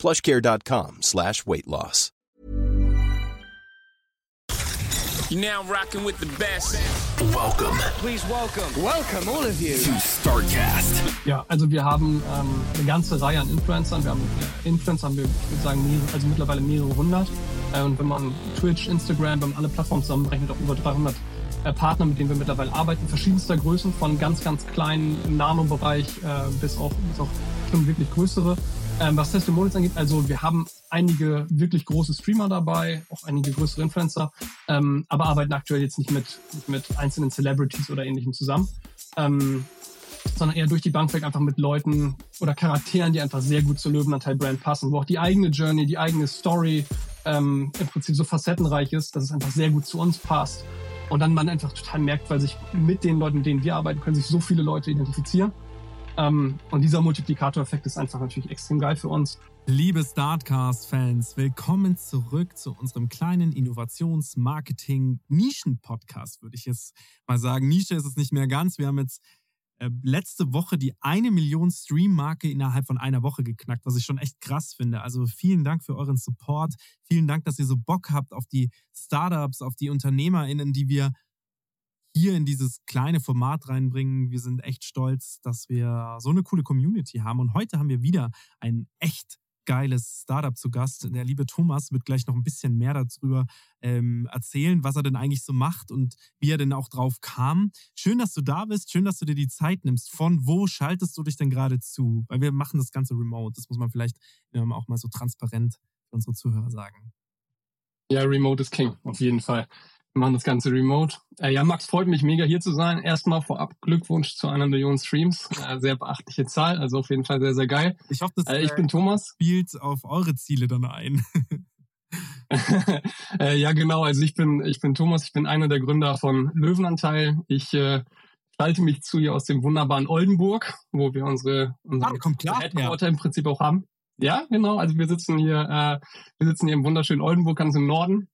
plushcare.com slash weight loss. You're now rocking with the best. Welcome Please welcome. Welcome, all of you. to StarCast. Ja, also wir haben ähm, eine ganze Reihe an Influencern. Wir haben Influencer, haben wir, ich würde sagen, mehrere, also mittlerweile mehrere hundert. Äh, und wenn man Twitch, Instagram, wenn man alle Plattformen zusammenrechnet, auch über 300 äh, Partner, mit denen wir mittlerweile arbeiten, verschiedenster Größen, von ganz, ganz kleinen im Nano-Bereich äh, bis auch, bis auch schon wirklich größere. Ähm, was Testimonials angeht, also wir haben einige wirklich große Streamer dabei, auch einige größere Influencer, ähm, aber arbeiten aktuell jetzt nicht mit, mit einzelnen Celebrities oder ähnlichem zusammen. Ähm, sondern eher durch die Bank weg einfach mit Leuten oder Charakteren, die einfach sehr gut zur Löwenanteil-Brand passen, wo auch die eigene Journey, die eigene Story ähm, im Prinzip so facettenreich ist, dass es einfach sehr gut zu uns passt. Und dann man einfach total merkt, weil sich mit den Leuten, mit denen wir arbeiten, können sich so viele Leute identifizieren. Ähm, und dieser Multiplikatoreffekt ist einfach natürlich extrem geil für uns. Liebe Startcast-Fans, willkommen zurück zu unserem kleinen Innovations-Marketing-Nischen-Podcast, würde ich jetzt mal sagen. Nische ist es nicht mehr ganz. Wir haben jetzt äh, letzte Woche die eine Million Stream-Marke innerhalb von einer Woche geknackt, was ich schon echt krass finde. Also vielen Dank für euren Support. Vielen Dank, dass ihr so Bock habt auf die Startups, auf die UnternehmerInnen, die wir hier in dieses kleine Format reinbringen. Wir sind echt stolz, dass wir so eine coole Community haben. Und heute haben wir wieder ein echt geiles Startup zu Gast. Der liebe Thomas wird gleich noch ein bisschen mehr darüber ähm, erzählen, was er denn eigentlich so macht und wie er denn auch drauf kam. Schön, dass du da bist. Schön, dass du dir die Zeit nimmst. Von wo schaltest du dich denn gerade zu? Weil wir machen das Ganze remote. Das muss man vielleicht ähm, auch mal so transparent für unsere Zuhörer sagen. Ja, Remote ist King, auf jeden Fall. Wir machen das Ganze remote. Äh, ja, Max, freut mich mega hier zu sein. Erstmal vorab Glückwunsch zu einer Million Streams. Äh, sehr beachtliche Zahl, also auf jeden Fall sehr, sehr geil. Ich hoffe, das Äh, ich bin Thomas. spielt auf eure Ziele dann ein. äh, ja, genau. Also ich bin, ich bin Thomas. Ich bin einer der Gründer von Löwenanteil. Ich äh, schalte mich zu hier aus dem wunderbaren Oldenburg, wo wir unsere, unsere Ah, kommt klar, Headquarter im Prinzip auch haben. Ja, genau. Also wir sitzen hier, äh, wir sitzen hier im wunderschönen Oldenburg, ganz im Norden.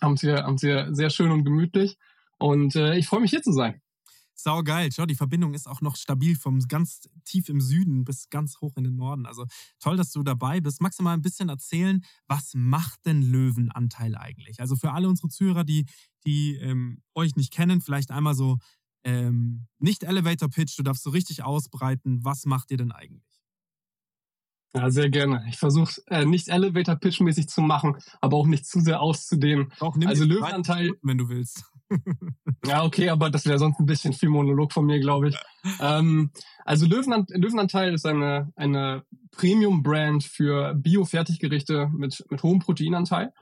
Haben es hier, haben es hier sehr schön und gemütlich. Und äh, ich freue mich hier zu sein. Sau geil. Schau, die Verbindung ist auch noch stabil vom ganz tief im Süden bis ganz hoch in den Norden. Also toll, dass du dabei bist. Magst du mal ein bisschen erzählen, was macht denn Löwenanteil eigentlich? Also für alle unsere Zuhörer, die, die ähm, euch nicht kennen, vielleicht einmal so ähm, nicht Elevator Pitch, du darfst so richtig ausbreiten. Was macht ihr denn eigentlich? Ja, sehr gerne. Ich versuche äh, nicht Elevator-Pitch-mäßig zu machen, aber auch nicht zu sehr auszudehnen. Auch nimm Also Löwenanteil- 30 Minuten, wenn du willst. Ja, okay, aber das wäre sonst ein bisschen viel Monolog von mir, glaube ich. Ähm, also Löwenant Löwenanteil ist eine, eine Premium-Brand für Bio-Fertiggerichte mit, mit hohem Proteinanteil.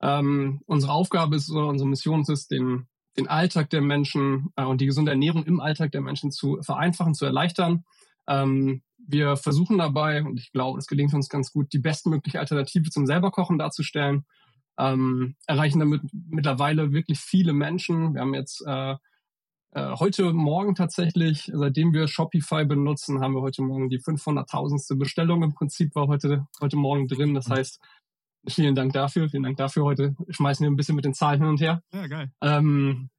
Ähm, unsere Aufgabe ist, oder unsere Mission ist es, den, den Alltag der Menschen äh, und die gesunde Ernährung im Alltag der Menschen zu vereinfachen, zu erleichtern. Ähm, wir versuchen dabei, und ich glaube, es gelingt uns ganz gut, die bestmögliche Alternative zum selberkochen darzustellen ähm, erreichen damit mittlerweile wirklich viele Menschen. Wir haben jetzt äh, äh, heute Morgen tatsächlich, seitdem wir Shopify benutzen, haben wir heute Morgen die 500.000. Bestellung im Prinzip war heute, heute Morgen drin. Das heißt, vielen Dank dafür, vielen Dank dafür. Heute schmeißen wir ein bisschen mit den Zahlen hin und her. Ja, geil. Ähm,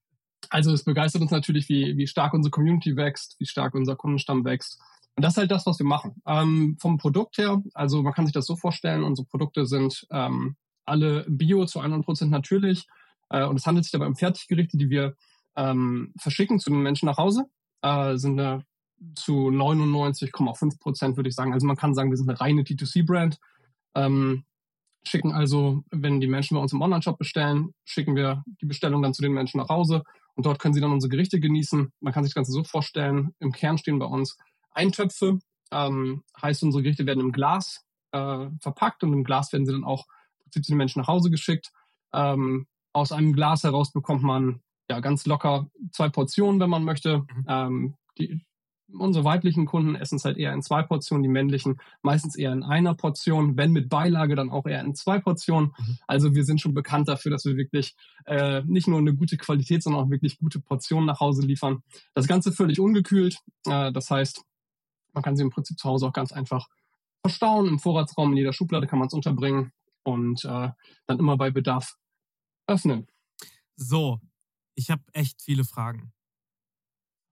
also es begeistert uns natürlich, wie, wie stark unsere Community wächst, wie stark unser Kundenstamm wächst. Und das ist halt das, was wir machen. Ähm, vom Produkt her, also man kann sich das so vorstellen, unsere Produkte sind ähm, alle bio zu 100% natürlich. Äh, und es handelt sich dabei um Fertiggerichte, die wir ähm, verschicken zu den Menschen nach Hause. Äh, sind eine, zu 99,5 Prozent, würde ich sagen. Also man kann sagen, wir sind eine reine D2C-Brand. Ähm, schicken also, wenn die Menschen bei uns im Online-Shop bestellen, schicken wir die Bestellung dann zu den Menschen nach Hause und dort können sie dann unsere Gerichte genießen. Man kann sich das Ganze so vorstellen, im Kern stehen bei uns Eintöpfe, ähm, heißt unsere Gerichte werden im Glas äh, verpackt und im Glas werden sie dann auch zu den Menschen nach Hause geschickt. Ähm, aus einem Glas heraus bekommt man ja ganz locker zwei Portionen, wenn man möchte. Mhm. Ähm, die unsere weiblichen Kunden essen es halt eher in zwei Portionen, die männlichen meistens eher in einer Portion, wenn mit Beilage dann auch eher in zwei Portionen. Mhm. Also wir sind schon bekannt dafür, dass wir wirklich äh, nicht nur eine gute Qualität, sondern auch wirklich gute Portionen nach Hause liefern. Das Ganze völlig ungekühlt. Äh, das heißt, man kann sie im Prinzip zu Hause auch ganz einfach verstauen. Im Vorratsraum in jeder Schublade kann man es unterbringen und äh, dann immer bei Bedarf öffnen. So, ich habe echt viele Fragen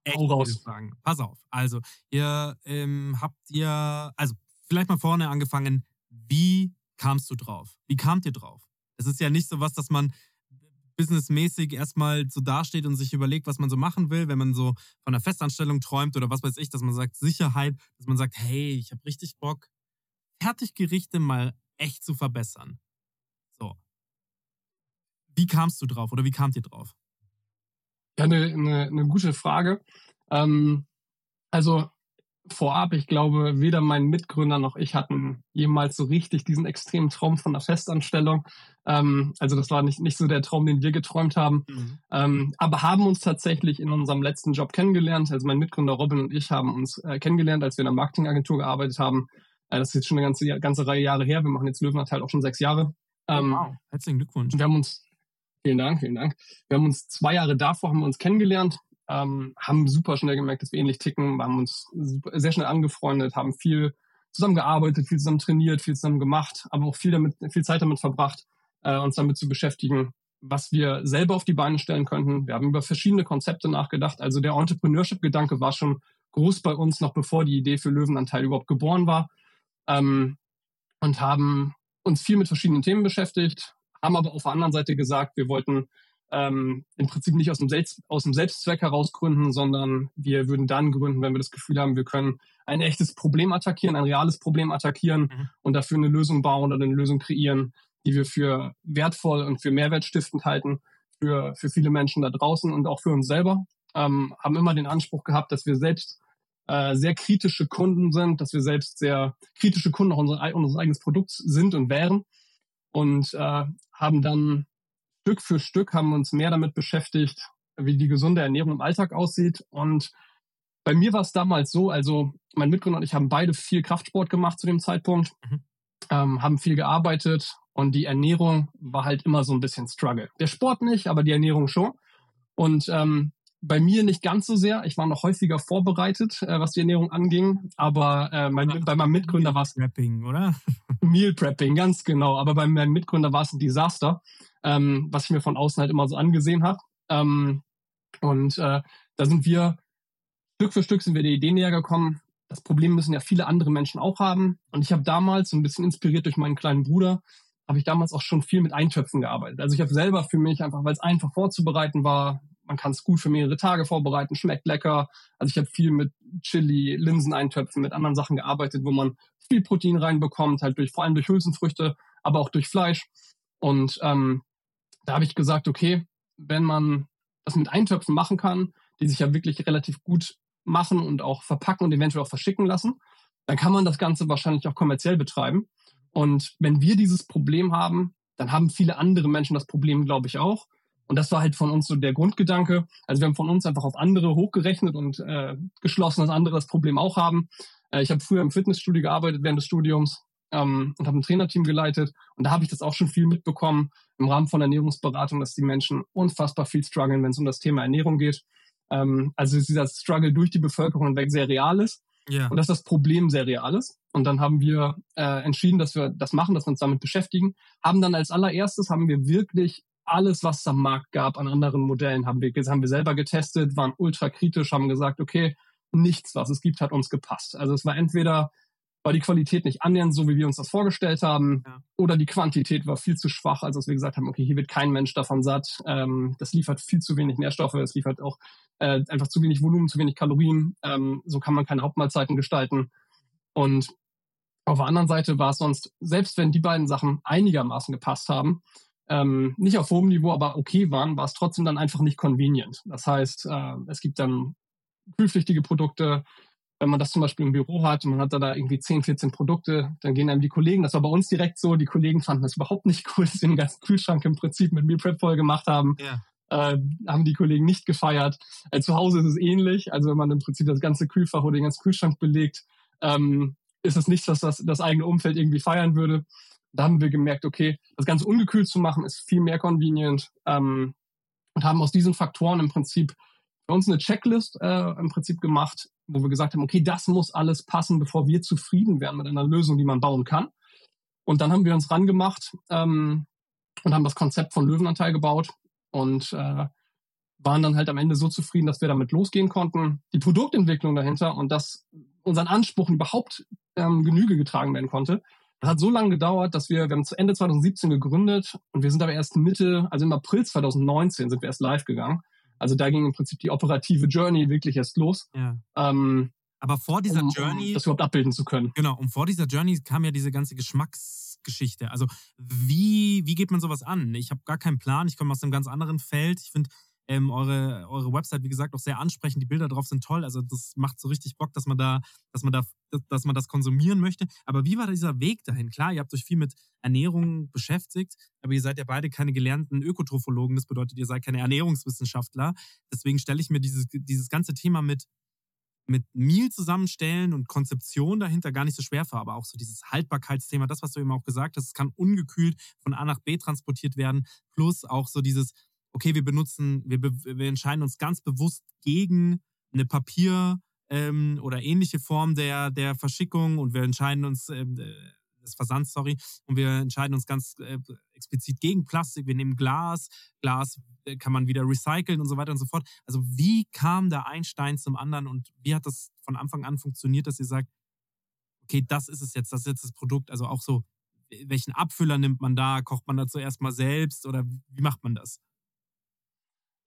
echt raus. Fragen. Pass auf. Also, ihr ähm, habt ihr, also vielleicht mal vorne angefangen, wie kamst du drauf? Wie kamt ihr drauf? Es ist ja nicht so was, dass man businessmäßig erstmal so dasteht und sich überlegt, was man so machen will, wenn man so von einer Festanstellung träumt oder was weiß ich, dass man sagt Sicherheit, dass man sagt, hey, ich habe richtig Bock, Fertiggerichte mal echt zu verbessern. So. Wie kamst du drauf oder wie kamt ihr drauf? Ja, eine, eine, eine gute Frage. Ähm, also vorab, ich glaube, weder mein Mitgründer noch ich hatten jemals so richtig diesen extremen Traum von einer Festanstellung. Ähm, also das war nicht, nicht so der Traum, den wir geträumt haben. Mhm. Ähm, aber haben uns tatsächlich in unserem letzten Job kennengelernt. Also mein Mitgründer Robin und ich haben uns äh, kennengelernt, als wir in einer Marketingagentur gearbeitet haben. Äh, das ist jetzt schon eine ganze, ganze Reihe Jahre her. Wir machen jetzt Löwenanteil auch schon sechs Jahre. Ähm, wow, herzlichen Glückwunsch. Wir haben uns Vielen Dank, vielen Dank. Wir haben uns zwei Jahre davor haben wir uns kennengelernt, ähm, haben super schnell gemerkt, dass wir ähnlich ticken, haben uns super, sehr schnell angefreundet, haben viel zusammengearbeitet, viel zusammen trainiert, viel zusammen gemacht, aber auch viel damit, viel Zeit damit verbracht, äh, uns damit zu beschäftigen, was wir selber auf die Beine stellen könnten. Wir haben über verschiedene Konzepte nachgedacht. Also der Entrepreneurship-Gedanke war schon groß bei uns, noch bevor die Idee für Löwenanteil überhaupt geboren war. Ähm, und haben uns viel mit verschiedenen Themen beschäftigt, haben aber auf der anderen Seite gesagt, wir wollten ähm, im Prinzip nicht aus dem, Selbst, aus dem Selbstzweck heraus gründen, sondern wir würden dann gründen, wenn wir das Gefühl haben, wir können ein echtes Problem attackieren, ein reales Problem attackieren mhm. und dafür eine Lösung bauen oder eine Lösung kreieren, die wir für wertvoll und für mehrwertstiftend halten, für, für viele Menschen da draußen und auch für uns selber. Ähm, haben immer den Anspruch gehabt, dass wir selbst äh, sehr kritische Kunden sind, dass wir selbst sehr kritische Kunden auch unser, unseres eigenes Produkts sind und wären und äh, haben dann Stück für Stück haben uns mehr damit beschäftigt, wie die gesunde Ernährung im Alltag aussieht. Und bei mir war es damals so, also mein Mitgründer und ich haben beide viel Kraftsport gemacht zu dem Zeitpunkt, mhm. ähm, haben viel gearbeitet und die Ernährung war halt immer so ein bisschen Struggle. Der Sport nicht, aber die Ernährung schon. Und ähm, bei mir nicht ganz so sehr. Ich war noch häufiger vorbereitet, äh, was die Ernährung anging. Aber äh, mein, bei meinem Mitgründer war es. Meal Prepping, oder? Meal Prepping, ganz genau. Aber bei meinem Mitgründer war es ein Desaster, ähm, was ich mir von außen halt immer so angesehen habe. Ähm, und äh, da sind wir Stück für Stück sind wir der Idee näher gekommen. Das Problem müssen ja viele andere Menschen auch haben. Und ich habe damals, so ein bisschen inspiriert durch meinen kleinen Bruder, habe ich damals auch schon viel mit Eintöpfen gearbeitet. Also ich habe selber für mich einfach, weil es einfach vorzubereiten war, man kann es gut für mehrere Tage vorbereiten, schmeckt lecker. Also ich habe viel mit Chili, Linseneintöpfen, mit anderen Sachen gearbeitet, wo man viel Protein reinbekommt, halt durch vor allem durch Hülsenfrüchte, aber auch durch Fleisch. Und ähm, da habe ich gesagt, okay, wenn man das mit Eintöpfen machen kann, die sich ja wirklich relativ gut machen und auch verpacken und eventuell auch verschicken lassen, dann kann man das Ganze wahrscheinlich auch kommerziell betreiben. Und wenn wir dieses Problem haben, dann haben viele andere Menschen das Problem, glaube ich, auch. Und das war halt von uns so der Grundgedanke. Also wir haben von uns einfach auf andere hochgerechnet und äh, geschlossen, dass andere das Problem auch haben. Äh, ich habe früher im Fitnessstudio gearbeitet während des Studiums ähm, und habe ein Trainerteam geleitet. Und da habe ich das auch schon viel mitbekommen im Rahmen von Ernährungsberatung, dass die Menschen unfassbar viel strugglen, wenn es um das Thema Ernährung geht. Ähm, also dieser Struggle durch die Bevölkerung hinweg sehr real ist. Yeah. Und dass das Problem sehr real ist. Und dann haben wir äh, entschieden, dass wir das machen, dass wir uns damit beschäftigen. Haben dann als allererstes haben wir wirklich alles, was es am Markt gab an anderen Modellen, haben wir, haben wir selber getestet, waren ultra kritisch, haben gesagt, okay, nichts, was es gibt, hat uns gepasst. Also es war entweder war die Qualität nicht annähernd so, wie wir uns das vorgestellt haben, ja. oder die Quantität war viel zu schwach, als dass wir gesagt haben, okay, hier wird kein Mensch davon satt, ähm, das liefert viel zu wenig Nährstoffe, es liefert auch äh, einfach zu wenig Volumen, zu wenig Kalorien, ähm, so kann man keine Hauptmahlzeiten gestalten. Und auf der anderen Seite war es sonst, selbst wenn die beiden Sachen einigermaßen gepasst haben, ähm, nicht auf hohem Niveau, aber okay waren, war es trotzdem dann einfach nicht convenient. Das heißt, äh, es gibt dann kühlpflichtige Produkte. Wenn man das zum Beispiel im Büro hat und man hat da, da irgendwie 10, 14 Produkte, dann gehen einem die Kollegen, das war bei uns direkt so, die Kollegen fanden das überhaupt nicht cool, dass wir den ganzen Kühlschrank im Prinzip mit Meal Prep voll gemacht haben. Ja. Äh, haben die Kollegen nicht gefeiert. Äh, zu Hause ist es ähnlich. Also wenn man im Prinzip das ganze Kühlfach oder den ganzen Kühlschrank belegt, ähm, ist es nichts, was das, das eigene Umfeld irgendwie feiern würde. Da haben wir gemerkt, okay, das Ganze ungekühlt zu machen, ist viel mehr convenient. Ähm, und haben aus diesen Faktoren im Prinzip für uns eine Checklist äh, im Prinzip gemacht, wo wir gesagt haben, okay, das muss alles passen, bevor wir zufrieden werden mit einer Lösung, die man bauen kann. Und dann haben wir uns rangemacht ähm, und haben das Konzept von Löwenanteil gebaut und äh, waren dann halt am Ende so zufrieden, dass wir damit losgehen konnten. Die Produktentwicklung dahinter und dass unseren Ansprüchen überhaupt ähm, Genüge getragen werden konnte. Das hat so lange gedauert, dass wir, wir haben zu Ende 2017 gegründet und wir sind aber erst Mitte, also im April 2019 sind wir erst live gegangen. Also da ging im Prinzip die operative Journey wirklich erst los. Ja. Ähm, aber vor dieser um, Journey. Um das überhaupt abbilden zu können. Genau, und vor dieser Journey kam ja diese ganze Geschmacksgeschichte. Also, wie, wie geht man sowas an? Ich habe gar keinen Plan, ich komme aus einem ganz anderen Feld. Ich finde ähm, eure, eure Website, wie gesagt, auch sehr ansprechend. Die Bilder drauf sind toll. Also, das macht so richtig Bock, dass man da, dass man da, dass man das konsumieren möchte. Aber wie war dieser Weg dahin? Klar, ihr habt euch viel mit Ernährung beschäftigt, aber ihr seid ja beide keine gelernten Ökotrophologen. Das bedeutet, ihr seid keine Ernährungswissenschaftler. Deswegen stelle ich mir dieses, dieses ganze Thema mit mit Meal zusammenstellen und Konzeption dahinter gar nicht so schwer vor, aber auch so dieses Haltbarkeitsthema, das, was du eben auch gesagt hast, es kann ungekühlt von A nach B transportiert werden, plus auch so dieses, okay, wir benutzen, wir, wir entscheiden uns ganz bewusst gegen eine Papier- ähm, oder ähnliche Form der, der Verschickung und wir entscheiden uns, ähm, des Versands, sorry. Und wir entscheiden uns ganz äh, explizit gegen Plastik. Wir nehmen Glas. Glas äh, kann man wieder recyceln und so weiter und so fort. Also wie kam der Einstein zum anderen und wie hat das von Anfang an funktioniert, dass ihr sagt, okay, das ist es jetzt, das ist jetzt das Produkt. Also auch so, welchen Abfüller nimmt man da? Kocht man dazu erstmal selbst oder wie macht man das?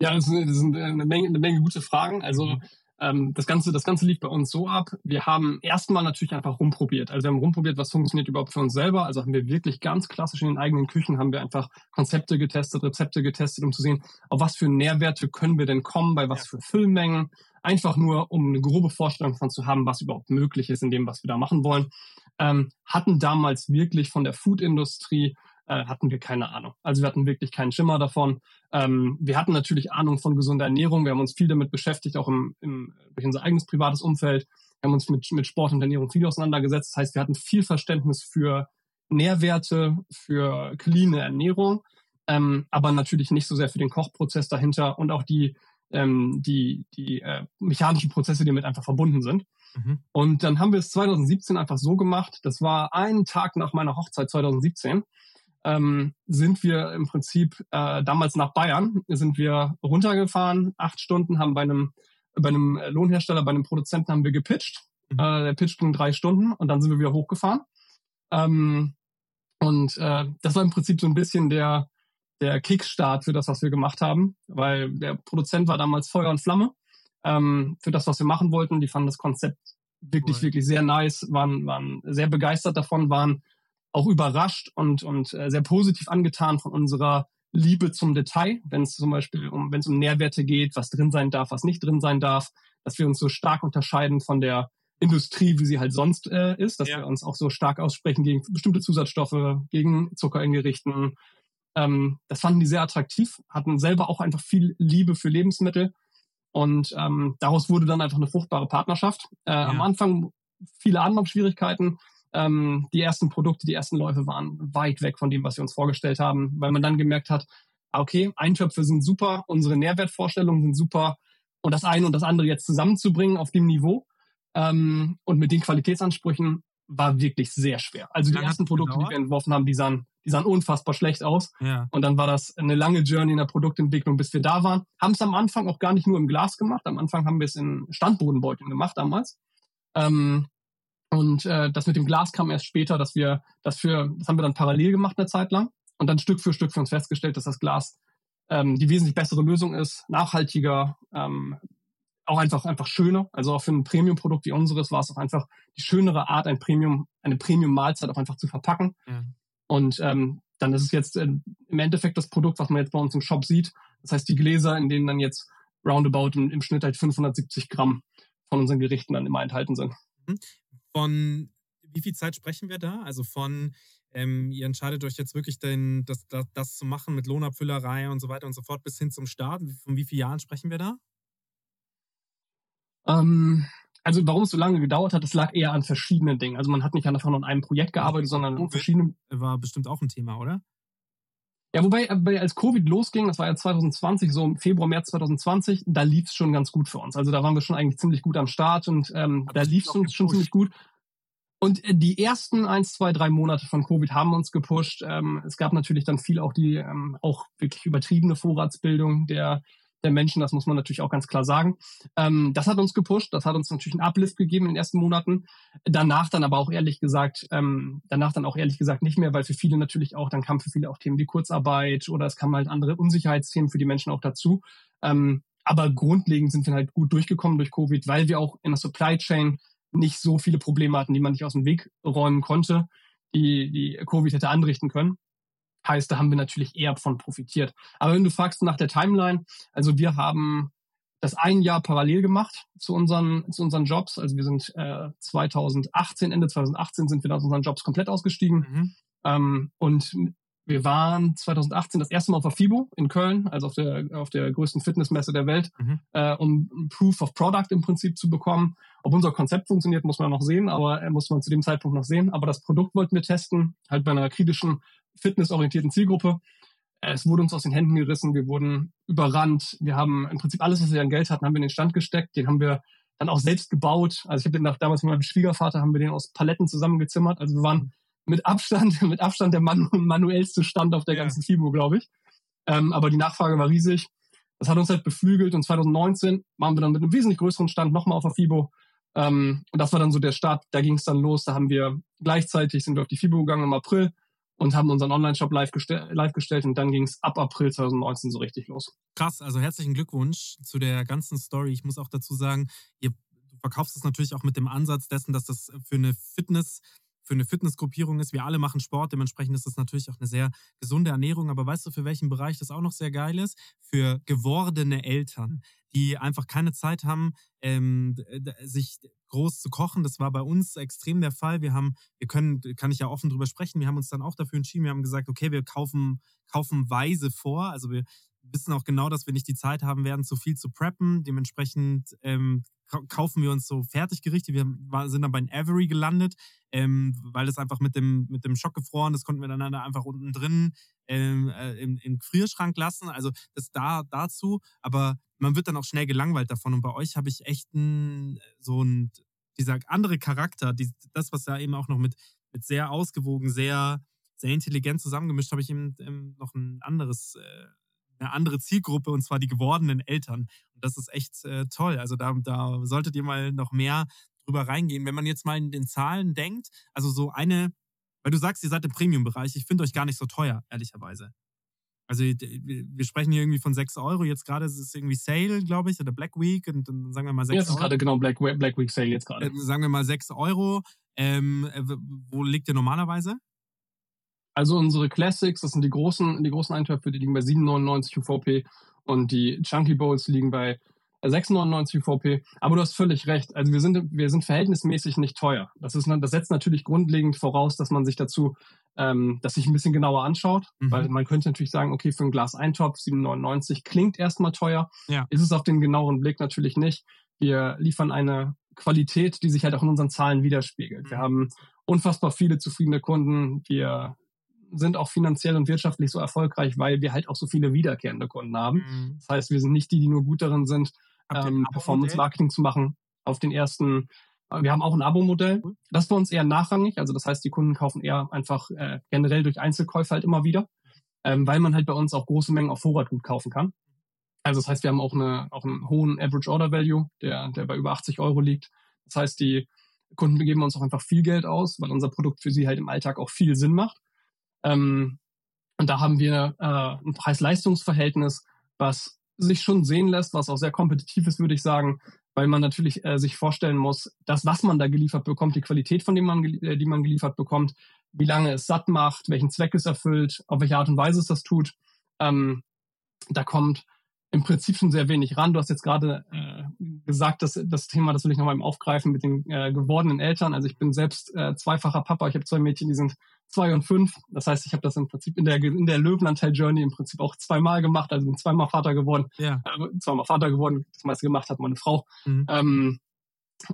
Ja, das sind, das sind eine, Menge, eine Menge gute Fragen. Also mhm. Ähm, das, Ganze, das Ganze lief bei uns so ab. Wir haben erstmal natürlich einfach rumprobiert. Also wir haben rumprobiert, was funktioniert überhaupt für uns selber. Also haben wir wirklich ganz klassisch in den eigenen Küchen haben wir einfach Konzepte getestet, Rezepte getestet, um zu sehen, auf was für Nährwerte können wir denn kommen, bei was für Füllmengen. Einfach nur, um eine grobe Vorstellung davon zu haben, was überhaupt möglich ist in dem, was wir da machen wollen. Ähm, hatten damals wirklich von der Foodindustrie äh, hatten wir keine Ahnung. Also wir hatten wirklich keinen Schimmer davon. Ähm, wir hatten natürlich Ahnung von gesunder Ernährung. Wir haben uns viel damit beschäftigt, auch im, im, durch unser eigenes privates Umfeld. Wir haben uns mit, mit Sport und Ernährung viel auseinandergesetzt. Das heißt, wir hatten viel Verständnis für Nährwerte, für cleane Ernährung, ähm, aber natürlich nicht so sehr für den Kochprozess dahinter und auch die, ähm, die, die äh, mechanischen Prozesse, die damit einfach verbunden sind. Mhm. Und dann haben wir es 2017 einfach so gemacht. Das war einen Tag nach meiner Hochzeit 2017 ähm, sind wir im Prinzip äh, damals nach Bayern, sind wir runtergefahren, acht Stunden, haben bei einem, bei einem Lohnhersteller, bei einem Produzenten haben wir gepitcht. Mhm. Äh, der Pitch ging drei Stunden und dann sind wir wieder hochgefahren. Ähm, und äh, das war im Prinzip so ein bisschen der, der Kickstart für das, was wir gemacht haben, weil der Produzent war damals Feuer und Flamme ähm, für das, was wir machen wollten. Die fanden das Konzept wirklich, cool. wirklich sehr nice, waren, waren sehr begeistert davon, waren auch überrascht und, und äh, sehr positiv angetan von unserer Liebe zum Detail, wenn es zum Beispiel um, wenn es um Nährwerte geht, was drin sein darf, was nicht drin sein darf, dass wir uns so stark unterscheiden von der Industrie, wie sie halt sonst äh, ist, dass ja. wir uns auch so stark aussprechen gegen bestimmte Zusatzstoffe, gegen Zucker in Gerichten. Ähm, das fanden die sehr attraktiv, hatten selber auch einfach viel Liebe für Lebensmittel und ähm, daraus wurde dann einfach eine fruchtbare Partnerschaft. Äh, ja. Am Anfang viele Anlaufschwierigkeiten, ähm, die ersten Produkte, die ersten Läufe waren weit weg von dem, was wir uns vorgestellt haben, weil man dann gemerkt hat, ah, okay, Eintöpfe sind super, unsere Nährwertvorstellungen sind super und das eine und das andere jetzt zusammenzubringen auf dem Niveau ähm, und mit den Qualitätsansprüchen war wirklich sehr schwer. Also die ersten Produkte, die wir entworfen haben, die sahen, die sahen unfassbar schlecht aus. Ja. Und dann war das eine lange Journey in der Produktentwicklung, bis wir da waren. Haben es am Anfang auch gar nicht nur im Glas gemacht. Am Anfang haben wir es in Standbodenbeuteln gemacht damals. Ähm, und äh, das mit dem Glas kam erst später, dass wir das für, das haben wir dann parallel gemacht eine Zeit lang und dann Stück für Stück für uns festgestellt, dass das Glas ähm, die wesentlich bessere Lösung ist, nachhaltiger, ähm, auch einfach einfach schöner. Also auch für ein Premium-Produkt wie unseres war es auch einfach die schönere Art, ein Premium, eine Premium-Mahlzeit auch einfach zu verpacken. Ja. Und ähm, dann ist es jetzt äh, im Endeffekt das Produkt, was man jetzt bei uns im Shop sieht. Das heißt, die Gläser, in denen dann jetzt roundabout im, im Schnitt halt 570 Gramm von unseren Gerichten dann immer enthalten sind. Von wie viel Zeit sprechen wir da? Also von ähm, ihr entscheidet euch jetzt wirklich, den, das, das, das zu machen mit Lohnabfüllerei und so weiter und so fort bis hin zum Start. Von wie vielen Jahren sprechen wir da? Ähm, also warum es so lange gedauert hat, das lag eher an verschiedenen Dingen. Also man hat nicht einfach nur an einem Projekt gearbeitet, sondern an verschiedenen. War bestimmt auch ein Thema, oder? Ja, wobei, als Covid losging, das war ja 2020, so im Februar, März 2020, da lief es schon ganz gut für uns. Also da waren wir schon eigentlich ziemlich gut am Start und ähm, da lief es uns schon ziemlich gut. Und äh, die ersten eins, zwei, drei Monate von Covid haben uns gepusht. Ähm, es gab natürlich dann viel auch die ähm, auch wirklich übertriebene Vorratsbildung der der Menschen, das muss man natürlich auch ganz klar sagen. Ähm, das hat uns gepusht, das hat uns natürlich einen Uplift gegeben in den ersten Monaten. Danach dann aber auch ehrlich gesagt, ähm, danach dann auch ehrlich gesagt nicht mehr, weil für viele natürlich auch, dann kamen für viele auch Themen wie Kurzarbeit oder es kamen halt andere Unsicherheitsthemen für die Menschen auch dazu. Ähm, aber grundlegend sind wir halt gut durchgekommen durch Covid, weil wir auch in der Supply Chain nicht so viele Probleme hatten, die man nicht aus dem Weg räumen konnte, die, die Covid hätte anrichten können. Heißt, da haben wir natürlich eher von profitiert. Aber wenn du fragst nach der Timeline, also wir haben das ein Jahr parallel gemacht zu unseren, zu unseren Jobs. Also wir sind äh, 2018, Ende 2018 sind wir aus unseren Jobs komplett ausgestiegen. Mhm. Ähm, und wir waren 2018 das erste Mal auf der FIBO in Köln, also auf der, auf der größten Fitnessmesse der Welt, mhm. äh, um Proof of Product im Prinzip zu bekommen. Ob unser Konzept funktioniert, muss man noch sehen, aber äh, muss man zu dem Zeitpunkt noch sehen. Aber das Produkt wollten wir testen, halt bei einer kritischen fitnessorientierten Zielgruppe. Es wurde uns aus den Händen gerissen, wir wurden überrannt. Wir haben im Prinzip alles, was wir an Geld hatten, haben wir in den Stand gesteckt. Den haben wir dann auch selbst gebaut. Also ich habe den nach, damals mit meinem Schwiegervater haben wir den aus Paletten zusammengezimmert. Also wir waren mit Abstand, mit Abstand der manu manuellste Stand auf der ja. ganzen FIBO, glaube ich. Ähm, aber die Nachfrage war riesig. Das hat uns halt beflügelt und 2019 waren wir dann mit einem wesentlich größeren Stand nochmal auf der FIBO. Ähm, und das war dann so der Start, da ging es dann los. Da haben wir gleichzeitig sind wir auf die FIBO gegangen im April und haben unseren Online-Shop live, gestell, live gestellt und dann ging es ab April 2019 so richtig los. Krass, also herzlichen Glückwunsch zu der ganzen Story. Ich muss auch dazu sagen, ihr verkaufst es natürlich auch mit dem Ansatz dessen, dass das für eine Fitness für eine Fitnessgruppierung ist. Wir alle machen Sport, dementsprechend ist das natürlich auch eine sehr gesunde Ernährung. Aber weißt du, für welchen Bereich das auch noch sehr geil ist? Für gewordene Eltern, die einfach keine Zeit haben, ähm, sich groß zu kochen. Das war bei uns extrem der Fall. Wir haben, wir können, kann ich ja offen drüber sprechen, wir haben uns dann auch dafür entschieden, wir haben gesagt, okay, wir kaufen, kaufen weise vor. Also wir wissen auch genau, dass wir nicht die Zeit haben werden, zu viel zu preppen. Dementsprechend ähm, kaufen wir uns so Fertiggerichte. Wir sind dann bei Avery gelandet, ähm, weil das einfach mit dem, mit dem Schock gefroren, das konnten wir dann einfach unten drin ähm, äh, im, im Gefrierschrank lassen. Also das da dazu. Aber man wird dann auch schnell gelangweilt davon. Und bei euch habe ich echt ein, so ein, dieser andere Charakter, die, das, was da eben auch noch mit, mit sehr ausgewogen, sehr, sehr intelligent zusammengemischt, habe ich eben, eben noch ein anderes, äh, eine andere Zielgruppe und zwar die gewordenen Eltern. Und das ist echt äh, toll. Also da, da solltet ihr mal noch mehr drüber reingehen. Wenn man jetzt mal in den Zahlen denkt, also so eine, weil du sagst, ihr seid im Premium-Bereich, ich finde euch gar nicht so teuer, ehrlicherweise. Also wir sprechen hier irgendwie von 6 Euro. Jetzt gerade ist es irgendwie Sale, glaube ich, oder Black Week. Und dann sagen wir mal 6 Euro. Jetzt ist gerade genau Black, Black Week Sale jetzt gerade. Äh, sagen wir mal 6 Euro. Ähm, äh, wo liegt ihr normalerweise? Also unsere Classics, das sind die großen, die großen Eintöpfe, die liegen bei 7,99 UVP und die Chunky Bowls liegen bei 6,99 UVP. Aber du hast völlig recht. Also wir sind, wir sind verhältnismäßig nicht teuer. Das, ist, das setzt natürlich grundlegend voraus, dass man sich dazu, ähm, dass sich ein bisschen genauer anschaut. Mhm. Weil man könnte natürlich sagen, okay, für ein Glas Eintopf 7,99 klingt erstmal teuer. Ja. Ist es auf den genaueren Blick natürlich nicht. Wir liefern eine Qualität, die sich halt auch in unseren Zahlen widerspiegelt. Mhm. Wir haben unfassbar viele zufriedene Kunden. Wir sind auch finanziell und wirtschaftlich so erfolgreich, weil wir halt auch so viele wiederkehrende Kunden haben. Mhm. Das heißt, wir sind nicht die, die nur gut darin sind, ähm, Performance-Marketing zu machen auf den ersten. Äh, wir haben auch ein Abo-Modell. Das ist bei uns eher nachrangig. Also das heißt, die Kunden kaufen eher einfach äh, generell durch Einzelkäufe halt immer wieder, ähm, weil man halt bei uns auch große Mengen auf Vorrat gut kaufen kann. Also das heißt, wir haben auch, eine, auch einen hohen Average Order Value, der, der bei über 80 Euro liegt. Das heißt, die Kunden geben uns auch einfach viel Geld aus, weil unser Produkt für sie halt im Alltag auch viel Sinn macht. Ähm, und da haben wir äh, ein Preis-Leistungs-Verhältnis, was sich schon sehen lässt, was auch sehr kompetitiv ist, würde ich sagen, weil man natürlich äh, sich vorstellen muss, das, was man da geliefert bekommt, die Qualität, von dem man, äh, die man geliefert bekommt, wie lange es satt macht, welchen Zweck es erfüllt, auf welche Art und Weise es das tut. Ähm, da kommt im Prinzip schon sehr wenig ran. Du hast jetzt gerade äh, gesagt, dass das Thema, das will ich nochmal aufgreifen mit den äh, gewordenen Eltern. Also ich bin selbst äh, zweifacher Papa. Ich habe zwei Mädchen, die sind zwei und fünf. Das heißt, ich habe das im Prinzip in der in der Löwenanteil-Journey im Prinzip auch zweimal gemacht. Also bin zweimal Vater geworden. Ja. Äh, zweimal Vater geworden. Das meiste gemacht hat meine Frau. Mhm. Ähm,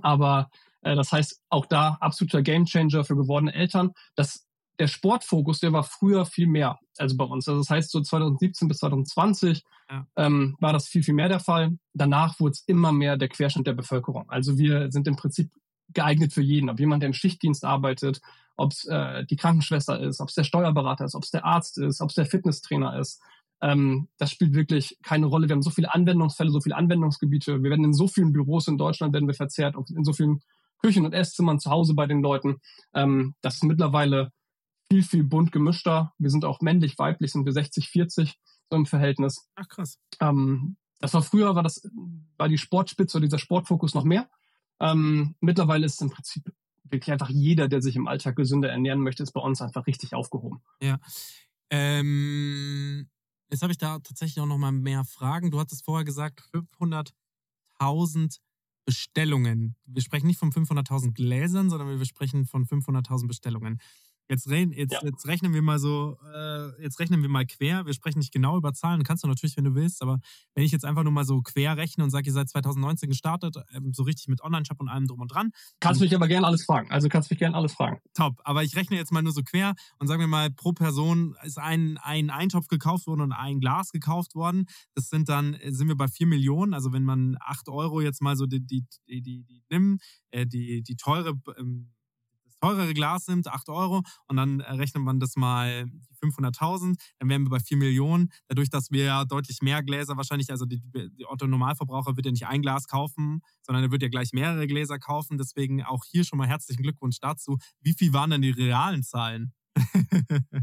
aber äh, das heißt, auch da absoluter Gamechanger für gewordene Eltern. Das der Sportfokus, der war früher viel mehr, also bei uns. Also das heißt, so 2017 bis 2020 Ja. ähm, war das viel, viel mehr der Fall. Danach wurde es immer mehr der Querschnitt der Bevölkerung. Also wir sind im Prinzip geeignet für jeden. Ob jemand, der im Schichtdienst arbeitet, ob es äh, die Krankenschwester ist, ob es der Steuerberater ist, ob es der Arzt ist, ob es der Fitnesstrainer ist. Ähm, das spielt wirklich keine Rolle. Wir haben so viele Anwendungsfälle, so viele Anwendungsgebiete. Wir werden in so vielen Büros in Deutschland werden wir verzehrt, auch in so vielen Küchen und Esszimmern zu Hause bei den Leuten. Ähm, das ist mittlerweile viel, viel bunt gemischter. Wir sind auch männlich, weiblich, sind wir 60, 40 so im Verhältnis. Ach krass. Ähm, das war früher, war das, war die Sportspitze oder dieser Sportfokus noch mehr. Ähm, mittlerweile ist im Prinzip wirklich einfach jeder, der sich im Alltag gesünder ernähren möchte, ist bei uns einfach richtig aufgehoben. Ähm, jetzt habe ich da tatsächlich auch noch mal mehr Fragen. Du hattest vorher gesagt 500.000 Bestellungen. Wir sprechen nicht von 500.000 Gläsern, sondern wir sprechen von 500.000 Bestellungen. Jetzt, re jetzt, Ja. jetzt rechnen wir mal so, äh, jetzt rechnen wir mal quer. Wir sprechen nicht genau über Zahlen, kannst du natürlich, wenn du willst, aber wenn ich jetzt einfach nur mal so quer rechne und sage, ihr seid 2019 gestartet, ähm, so richtig mit Online-Shop und allem drum und dran, Kannst mich aber gerne alles fragen. Also kannst mich gerne alles fragen. top. Aber ich rechne jetzt mal nur so quer und sagen wir mal, pro Person ist ein, ein Eintopf gekauft worden und ein Glas gekauft worden. Das sind dann, äh, sind wir bei 4 Millionen. Also wenn man 8 Euro jetzt mal so die, die, die, die, die nimmt, äh, die, die teure, ähm, teurere Glas nimmt, 8 Euro, und dann äh, rechnet man das mal 500.000, dann wären wir bei 4 Millionen. Dadurch, dass wir ja deutlich mehr Gläser wahrscheinlich, also die, die Otto-Normalverbraucher wird ja nicht ein Glas kaufen, sondern er wird ja gleich mehrere Gläser kaufen. Deswegen auch hier schon mal herzlichen Glückwunsch dazu. Wie viel waren denn die realen Zahlen?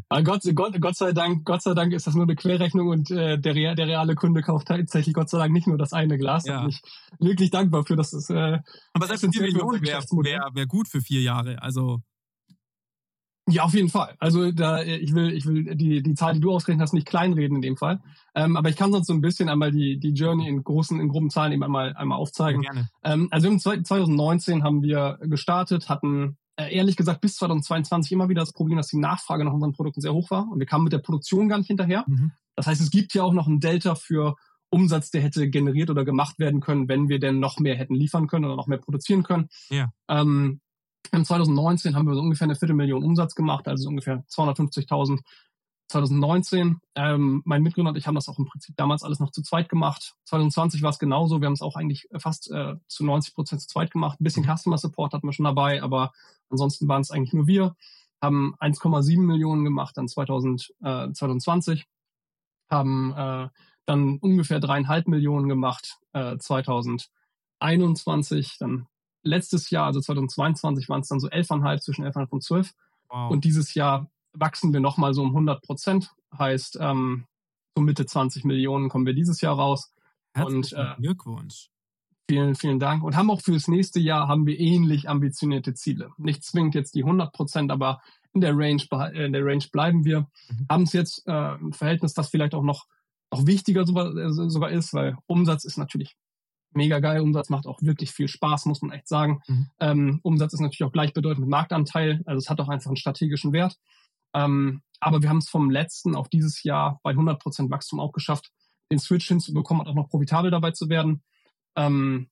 Aber Gott, Gott, Gott sei Dank, Gott sei Dank ist das nur eine Querrechnung und äh, der, der reale Kunde kauft tatsächlich Gott sei Dank nicht nur das eine Glas. Ja. Da bin ich wirklich dankbar für, dass es äh, Aber selbst 4 essentiell für unser Millionen wäre wär, wär gut für vier Jahre. Also, Ja, auf jeden Fall. Also da ich will, ich will die, die Zahl, die du ausgerechnet hast, nicht kleinreden in dem Fall. Ähm, aber ich kann sonst so ein bisschen einmal die, die Journey in großen, in groben Zahlen eben einmal, einmal aufzeigen. gerne. Ähm, also im zwei- 2019 haben wir gestartet, hatten ehrlich gesagt bis 2022 immer wieder das Problem, dass die Nachfrage nach unseren Produkten sehr hoch war und wir kamen mit der Produktion gar nicht hinterher. Mhm. Das heißt, es gibt ja auch noch ein Delta für Umsatz, der hätte generiert oder gemacht werden können, wenn wir denn noch mehr hätten liefern können oder noch mehr produzieren können. Ja. Ähm, im 2019 haben wir so ungefähr eine Viertelmillion Umsatz gemacht, also so ungefähr 250.000 2019. Ähm, mein Mitgründer und ich haben das auch im Prinzip damals alles noch zu zweit gemacht. 2020 war es genauso. Wir haben es auch eigentlich fast äh, zu 90 Prozent zu zweit gemacht. Ein bisschen Customer Support hatten wir schon dabei, aber ansonsten waren es eigentlich nur wir. Haben 1,7 Millionen gemacht dann 2000, äh, 2020. Haben äh, dann ungefähr dreieinhalb Millionen gemacht äh, 2021. Dann letztes Jahr, also 2022, waren es dann so 11,5 zwischen 11,5 und 12. Wow. Und dieses Jahr wachsen wir nochmal so um 100 Prozent. Heißt, ähm, so Mitte 20 Millionen kommen wir dieses Jahr raus. Herzlichen und, äh, Glückwunsch. Vielen, vielen Dank. Und haben auch fürs nächste Jahr haben wir ähnlich ambitionierte Ziele. Nicht zwingend jetzt die 100 Prozent, aber in der Range, in der Range bleiben wir. Mhm. Haben es jetzt äh, im Verhältnis, das vielleicht auch noch, noch wichtiger sogar, äh, sogar ist, weil Umsatz ist natürlich mega geil. Umsatz macht auch wirklich viel Spaß, muss man echt sagen. Mhm. Ähm, Umsatz ist natürlich auch gleichbedeutend mit Marktanteil. Also es hat auch einfach einen strategischen Wert. Ähm, aber wir haben es vom letzten auf dieses Jahr bei 100 Prozent Wachstum auch geschafft, den Switch hinzubekommen und auch noch profitabel dabei zu werden. Ähm,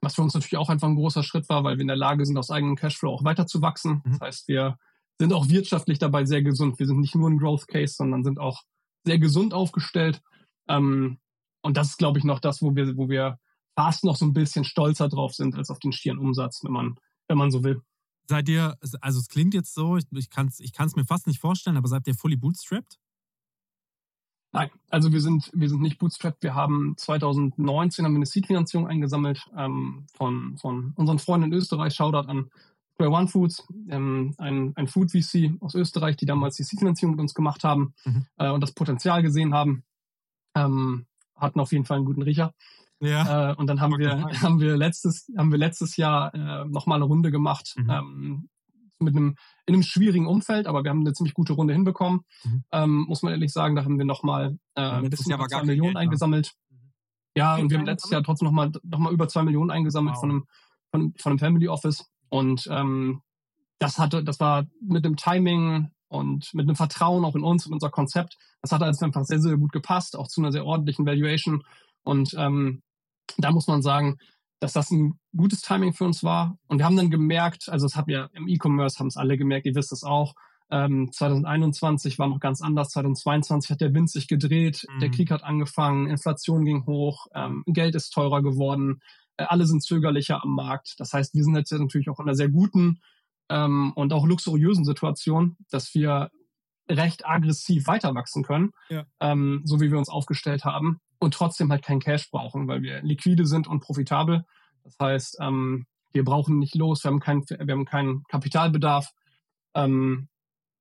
was für uns natürlich auch einfach ein großer Schritt war, weil wir in der Lage sind, aus eigenem Cashflow auch weiter zu wachsen. Mhm. Das heißt, wir sind auch wirtschaftlich dabei sehr gesund. Wir sind nicht nur ein Growth Case, sondern sind auch sehr gesund aufgestellt. Ähm, und das ist, glaube ich, noch das, wo wir, wo wir fast noch so ein bisschen stolzer drauf sind als auf den schieren Umsatz, wenn man, wenn man so will. Seid ihr, also es klingt jetzt so, ich, ich kann es ich kann's mir fast nicht vorstellen, aber seid ihr fully bootstrapped? Nein, also wir sind, wir sind nicht bootstrapped. Wir haben 2019 haben wir eine Seed-Finanzierung eingesammelt ähm, von, von unseren Freunden in Österreich. Shoutout an Square One Foods, ähm, ein, ein Food VC aus Österreich, die damals die Seed-Finanzierung mit uns gemacht haben Mhm. äh, und das Potenzial gesehen haben. Ähm, hatten auf jeden Fall einen guten Riecher. Ja. Äh, und dann haben wir, haben wir letztes, haben wir letztes Jahr äh, nochmal eine Runde gemacht. Mhm. Ähm, mit einem, in einem schwierigen Umfeld, aber wir haben eine ziemlich gute Runde hinbekommen. Mhm. Ähm, muss man ehrlich sagen, da haben wir nochmal äh, Ja, über zwei Millionen Geld da. eingesammelt. Mhm. Ja, und wir haben letztes Jahr trotzdem nochmal noch mal über zwei Millionen eingesammelt wow. von, einem, von, von einem Family Office. Und ähm, das hatte, das war mit dem Timing und mit einem Vertrauen auch in uns und unser Konzept. Das hat also einfach sehr, sehr gut gepasst, auch zu einer sehr ordentlichen Valuation. Und ähm, da muss man sagen, dass das ein gutes Timing für uns war. Und wir haben dann gemerkt, also das haben wir im E-Commerce, haben es alle gemerkt, ihr wisst es auch, ähm, 2021 war noch ganz anders, 2022 hat der Wind sich gedreht, mhm. der Krieg hat angefangen, Inflation ging hoch, ähm, Geld ist teurer geworden, äh, alle sind zögerlicher am Markt. Das heißt, wir sind jetzt natürlich auch in einer sehr guten ähm, und auch luxuriösen Situation, dass wir recht aggressiv weiter wachsen können, ja. ähm, so wie wir uns aufgestellt haben und trotzdem halt kein Cash brauchen, weil wir liquide sind und profitabel. Das heißt, ähm, wir brauchen nicht los, wir haben, kein, wir haben keinen Kapitalbedarf. Ähm,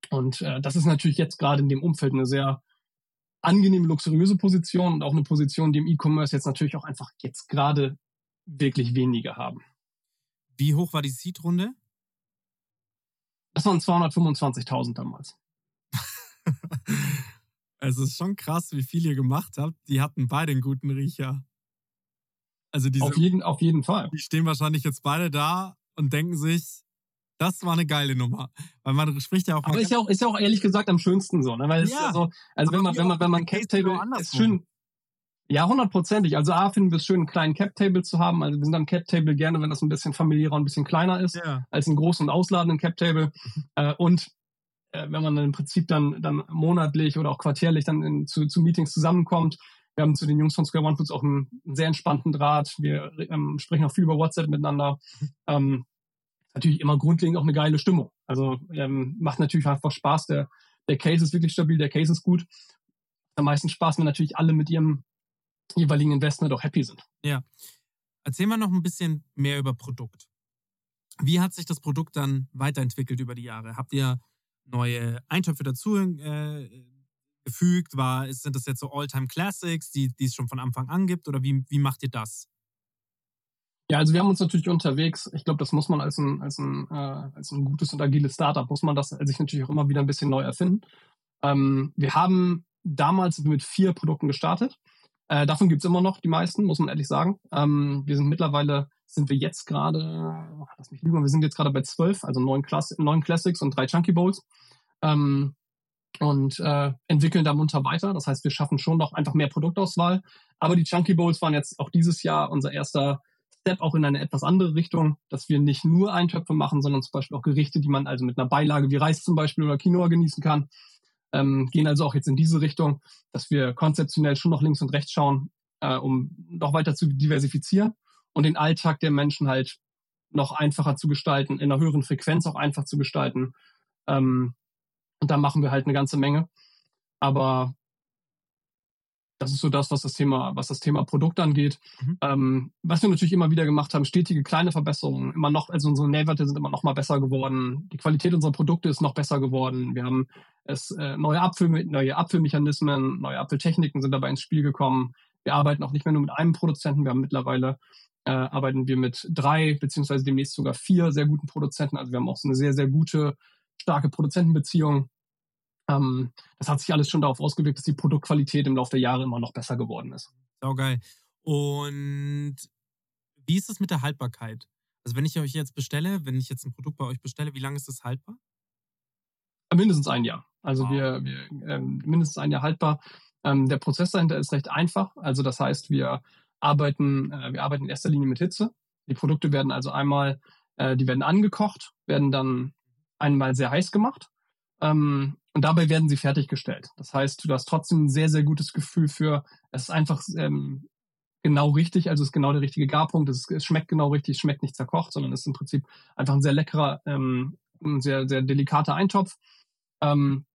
und äh, das ist natürlich jetzt gerade in dem Umfeld eine sehr angenehme, luxuriöse Position und auch eine Position, die im E-Commerce jetzt natürlich auch einfach jetzt gerade wirklich wenige haben. Wie hoch war die Seed-Runde? Das waren 225.000 damals. es ist schon krass, wie viel ihr gemacht habt. Die hatten beide einen guten Riecher. Also diese, auf, jeden, auf jeden Fall. Die stehen wahrscheinlich jetzt beide da und denken sich, das war eine geile Nummer. Weil man spricht ja auch. Aber ist ja auch, ist ja auch ehrlich gesagt am schönsten so, ne? Weil es ja. so, also wenn man, wenn man, wenn man Cap Table ist schön. Ja, hundertprozentig. Also A finden wir es schön, einen kleinen Cap Table zu haben. Also wir sind am Cap Table gerne, wenn das ein bisschen familiärer und ein bisschen kleiner ist, ja. als einen großen und ausladenden Cap Table. äh, und wenn man dann im Prinzip dann, dann monatlich oder auch quartärlich dann in, zu, zu Meetings zusammenkommt, wir haben zu den Jungs von Square One Foods auch einen, einen sehr entspannten Draht. Wir ähm, sprechen auch viel über WhatsApp miteinander. Ähm, natürlich immer grundlegend auch eine geile Stimmung. Also ähm, macht natürlich einfach Spaß. Der, der Case ist wirklich stabil, der Case ist gut. Am meisten Spaß, wenn natürlich alle mit ihrem jeweiligen Investment auch happy sind. Ja. Erzähl mal noch ein bisschen mehr über Produkt. Wie hat sich das Produkt dann weiterentwickelt über die Jahre? Habt ihr neue Eintöpfe dazu äh, gefügt? War, sind das jetzt so All-Time Classics, die, die es schon von Anfang an gibt? Oder wie, wie macht ihr das? Ja, also wir haben uns natürlich unterwegs, ich glaube, das muss man als ein, als ein, äh, als ein gutes und agiles Startup, muss man das sich natürlich auch immer wieder ein bisschen neu erfinden. Ähm, wir haben damals mit vier Produkten gestartet. Äh, davon gibt's immer noch die meisten, muss man ehrlich sagen. Ähm, wir sind mittlerweile, sind wir jetzt gerade, lass mich lügen, wir sind jetzt gerade bei zwölf, also neun, Class neun Classics und drei Chunky Bowls. Ähm, und äh, entwickeln da munter weiter. Das heißt, wir schaffen schon noch einfach mehr Produktauswahl. Aber die Chunky Bowls waren jetzt auch dieses Jahr unser erster Step auch in eine etwas andere Richtung, dass wir nicht nur Eintöpfe machen, sondern zum Beispiel auch Gerichte, die man also mit einer Beilage wie Reis zum Beispiel oder Quinoa genießen kann. Ähm, gehen also auch jetzt in diese Richtung, dass wir konzeptionell schon noch links und rechts schauen, äh, um noch weiter zu diversifizieren und den Alltag der Menschen halt noch einfacher zu gestalten, in einer höheren Frequenz auch einfach zu gestalten. Ähm, und da machen wir halt eine ganze Menge. Aber das ist so das, was das Thema, was das Thema Produkt angeht. Mhm. Ähm, was wir natürlich immer wieder gemacht haben, stetige kleine Verbesserungen. Immer noch, also unsere Nährwerte sind immer noch mal besser geworden. Die Qualität unserer Produkte ist noch besser geworden. Wir haben es äh, neue Abfüll, neue Abfüllmechanismen, neue Abfülltechniken sind dabei ins Spiel gekommen. Wir arbeiten auch nicht mehr nur mit einem Produzenten. Wir haben mittlerweile äh, arbeiten wir mit drei beziehungsweise demnächst sogar vier sehr guten Produzenten. Also wir haben auch so eine sehr sehr gute starke Produzentenbeziehung. Ähm, das hat sich alles schon darauf ausgewirkt, dass die Produktqualität im Laufe der Jahre immer noch besser geworden ist. Sau geil. Und wie ist es mit der Haltbarkeit? Also wenn ich euch jetzt bestelle, wenn ich jetzt ein Produkt bei euch bestelle, wie lange ist das haltbar? Mindestens ein Jahr. Also wow. wir, wir ähm, mindestens ein Jahr haltbar. Ähm, der Prozess dahinter ist recht einfach. Also das heißt, wir arbeiten, äh, wir arbeiten in erster Linie mit Hitze. Die Produkte werden also einmal, äh, die werden angekocht, werden dann einmal sehr heiß gemacht ähm, und dabei werden sie fertiggestellt. Das heißt, du hast trotzdem ein sehr, sehr gutes Gefühl für, es ist einfach ähm, genau richtig, also es ist genau der richtige Garpunkt, es, ist, es schmeckt genau richtig, es schmeckt nicht zerkocht, sondern es ist im Prinzip einfach ein sehr leckerer, ähm, ein sehr, sehr delikater Eintopf. Ähm,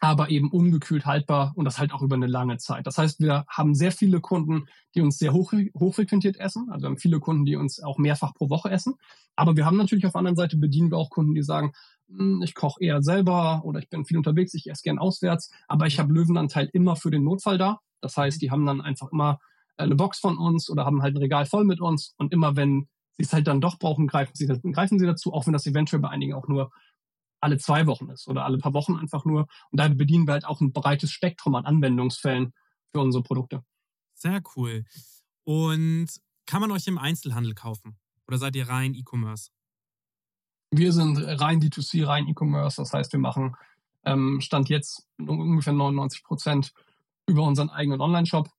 aber eben ungekühlt haltbar und das halt auch über eine lange Zeit. Das heißt, wir haben sehr viele Kunden, die uns sehr hoch, hochfrequentiert essen. Also wir haben viele Kunden, die uns auch mehrfach pro Woche essen. Aber wir haben natürlich auf der anderen Seite bedienen wir auch Kunden, die sagen, hm, ich koche eher selber oder ich bin viel unterwegs, ich esse gern auswärts, aber ich habe Löwenanteil immer für den Notfall da. Das heißt, die haben dann einfach immer äh, eine Box von uns oder haben halt ein Regal voll mit uns und immer wenn sie es halt dann doch brauchen, greifen sie, greifen sie dazu, auch wenn das eventuell bei einigen auch nur alle zwei Wochen ist oder alle paar Wochen einfach nur. Und da bedienen wir halt auch ein breites Spektrum an Anwendungsfällen für unsere Produkte. Sehr cool. Und kann man euch im Einzelhandel kaufen? Oder seid ihr rein E-Commerce? Wir sind rein D2C, rein E-Commerce. Das heißt, wir machen ähm, Stand jetzt ungefähr 99 Prozent über unseren eigenen Online-Shop.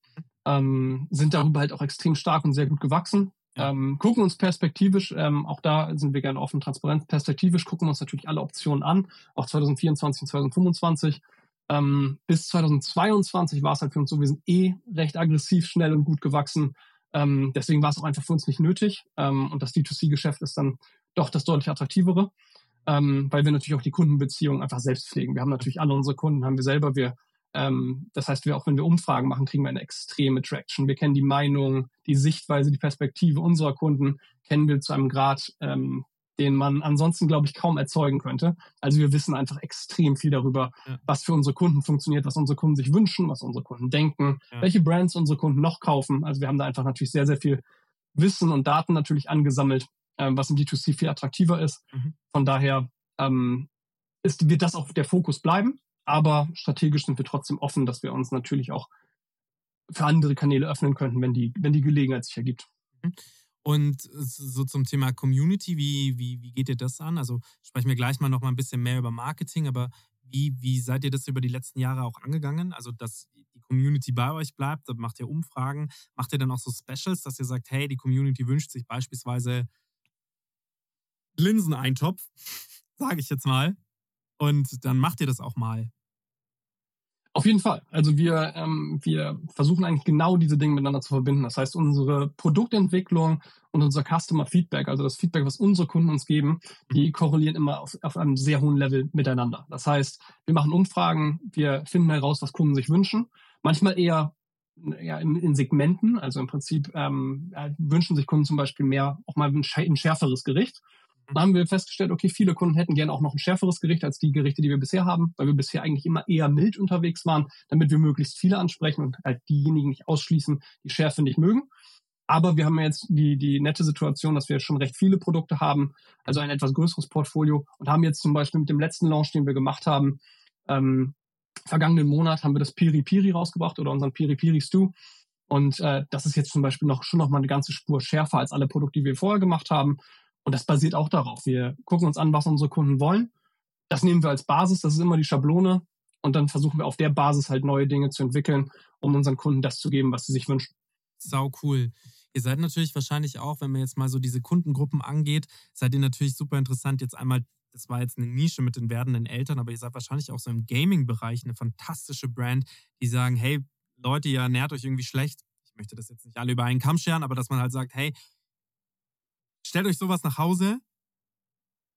Ähm, sind darüber halt auch extrem stark und sehr gut gewachsen. Ähm, gucken uns perspektivisch, ähm, auch da sind wir gerne offen, transparent, perspektivisch gucken wir uns natürlich alle Optionen an, auch 2024 und 2025. Ähm, bis 2022 war es halt für uns so, wir sind eh recht aggressiv, schnell und gut gewachsen. Ähm, deswegen war es auch einfach für uns nicht nötig. Ähm, und das D2C-Geschäft ist dann doch das deutlich attraktivere, ähm, weil wir natürlich auch die Kundenbeziehungen einfach selbst pflegen. Wir haben natürlich alle unsere Kunden, haben wir selber. Wir ähm, das heißt, wir, auch wenn wir Umfragen machen, kriegen wir eine extreme Traction. Wir kennen die Meinung, die Sichtweise, die Perspektive unserer Kunden, kennen wir zu einem Grad, ähm, den man ansonsten, glaube ich, kaum erzeugen könnte. Also wir wissen einfach extrem viel darüber, ja. was für unsere Kunden funktioniert, was unsere Kunden sich wünschen, was unsere Kunden denken, ja. welche Brands unsere Kunden noch kaufen. Also wir haben da einfach natürlich sehr, sehr viel Wissen und Daten natürlich angesammelt, ähm, was im D2C viel attraktiver ist. Mhm. Von daher ähm, ist, wird das auch der Fokus bleiben. Aber strategisch sind wir trotzdem offen, dass wir uns natürlich auch für andere Kanäle öffnen könnten, wenn die, wenn die Gelegenheit sich ergibt. Und so zum Thema Community, wie, wie, wie geht ihr das an? Also sprechen wir gleich mal noch mal ein bisschen mehr über Marketing, aber wie, wie seid ihr das über die letzten Jahre auch angegangen? Also, dass die Community bei euch bleibt, macht ihr Umfragen, macht ihr dann auch so Specials, dass ihr sagt, hey, die Community wünscht sich beispielsweise Linseneintopf, sage ich jetzt mal. Und dann macht ihr das auch mal. Auf jeden Fall. Also wir, ähm, wir versuchen eigentlich genau diese Dinge miteinander zu verbinden. Das heißt, unsere Produktentwicklung und unser Customer Feedback, also das Feedback, was unsere Kunden uns geben, die korrelieren immer auf, auf einem sehr hohen Level miteinander. Das heißt, wir machen Umfragen, wir finden heraus, was Kunden sich wünschen. Manchmal eher ja, in, in Segmenten. Also im Prinzip ähm, wünschen sich Kunden zum Beispiel mehr, auch mal ein, ein schärferes Gericht. Da haben wir festgestellt, okay, viele Kunden hätten gerne auch noch ein schärferes Gericht als die Gerichte, die wir bisher haben, weil wir bisher eigentlich immer eher mild unterwegs waren, damit wir möglichst viele ansprechen und halt diejenigen nicht ausschließen, die Schärfe nicht mögen. Aber wir haben jetzt die, die nette Situation, dass wir schon recht viele Produkte haben, also ein etwas größeres Portfolio und haben jetzt zum Beispiel mit dem letzten Launch, den wir gemacht haben, ähm, vergangenen Monat haben wir das Piri Piri rausgebracht oder unseren Piri Piri Stew. Und äh, das ist jetzt zum Beispiel noch schon noch mal eine ganze Spur schärfer als alle Produkte, die wir vorher gemacht haben. Und das basiert auch darauf. Wir gucken uns an, was unsere Kunden wollen. Das nehmen wir als Basis, das ist immer die Schablone. Und dann versuchen wir auf der Basis halt neue Dinge zu entwickeln, um unseren Kunden das zu geben, was sie sich wünschen. Sau cool. Ihr seid natürlich wahrscheinlich auch, wenn man jetzt mal so diese Kundengruppen angeht, seid ihr natürlich super interessant. Jetzt einmal, das war jetzt eine Nische mit den werdenden Eltern, aber ihr seid wahrscheinlich auch so im Gaming-Bereich eine fantastische Brand, die sagen, hey, Leute, ihr ernährt euch irgendwie schlecht. Ich möchte das jetzt nicht alle über einen Kamm scheren, aber dass man halt sagt, hey, stellt euch sowas nach Hause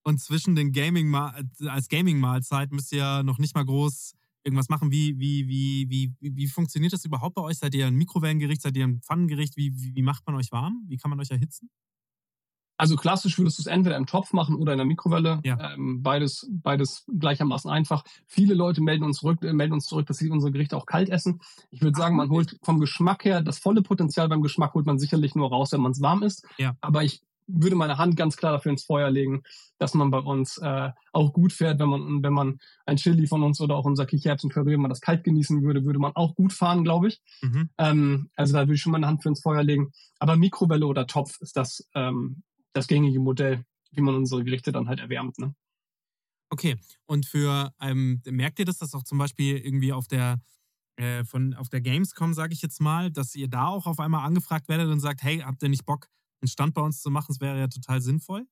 und zwischen den Gaming als Gaming-Mahlzeit müsst ihr noch nicht mal groß irgendwas machen. Wie, wie, wie, wie, wie funktioniert das überhaupt bei euch? Seid ihr ein Mikrowellengericht, seid ihr ein Pfannengericht? Wie, wie, wie macht man euch warm? Wie kann man euch erhitzen? Also klassisch würdest du es entweder im Topf machen oder in der Mikrowelle. Ja. Ähm, beides, beides gleichermaßen einfach. Viele Leute melden uns, zurück, äh, melden uns zurück, dass sie unsere Gerichte auch kalt essen. Ich würde sagen, man holt vom Geschmack her, das volle Potenzial beim Geschmack holt man sicherlich nur raus, wenn man es warm isst. Ja. Aber ich würde meine Hand ganz klar dafür ins Feuer legen, dass man bei uns äh, auch gut fährt, wenn man wenn man ein Chili von uns oder auch unser Kichererbsen-Curry, wenn man das kalt genießen würde, würde man auch gut fahren, glaube ich. Mhm. Ähm, also da würde ich schon meine Hand für ins Feuer legen. Aber Mikrowelle oder Topf ist das ähm, das gängige Modell, wie man unsere Gerichte dann halt erwärmt. Ne? Okay. Und für ähm, merkt ihr das, dass auch zum Beispiel irgendwie auf der äh, von auf der Gamescom, sage ich jetzt mal, dass ihr da auch auf einmal angefragt werdet und sagt, hey, habt ihr nicht Bock, einen Stand bei uns zu machen, das wäre ja total sinnvoll.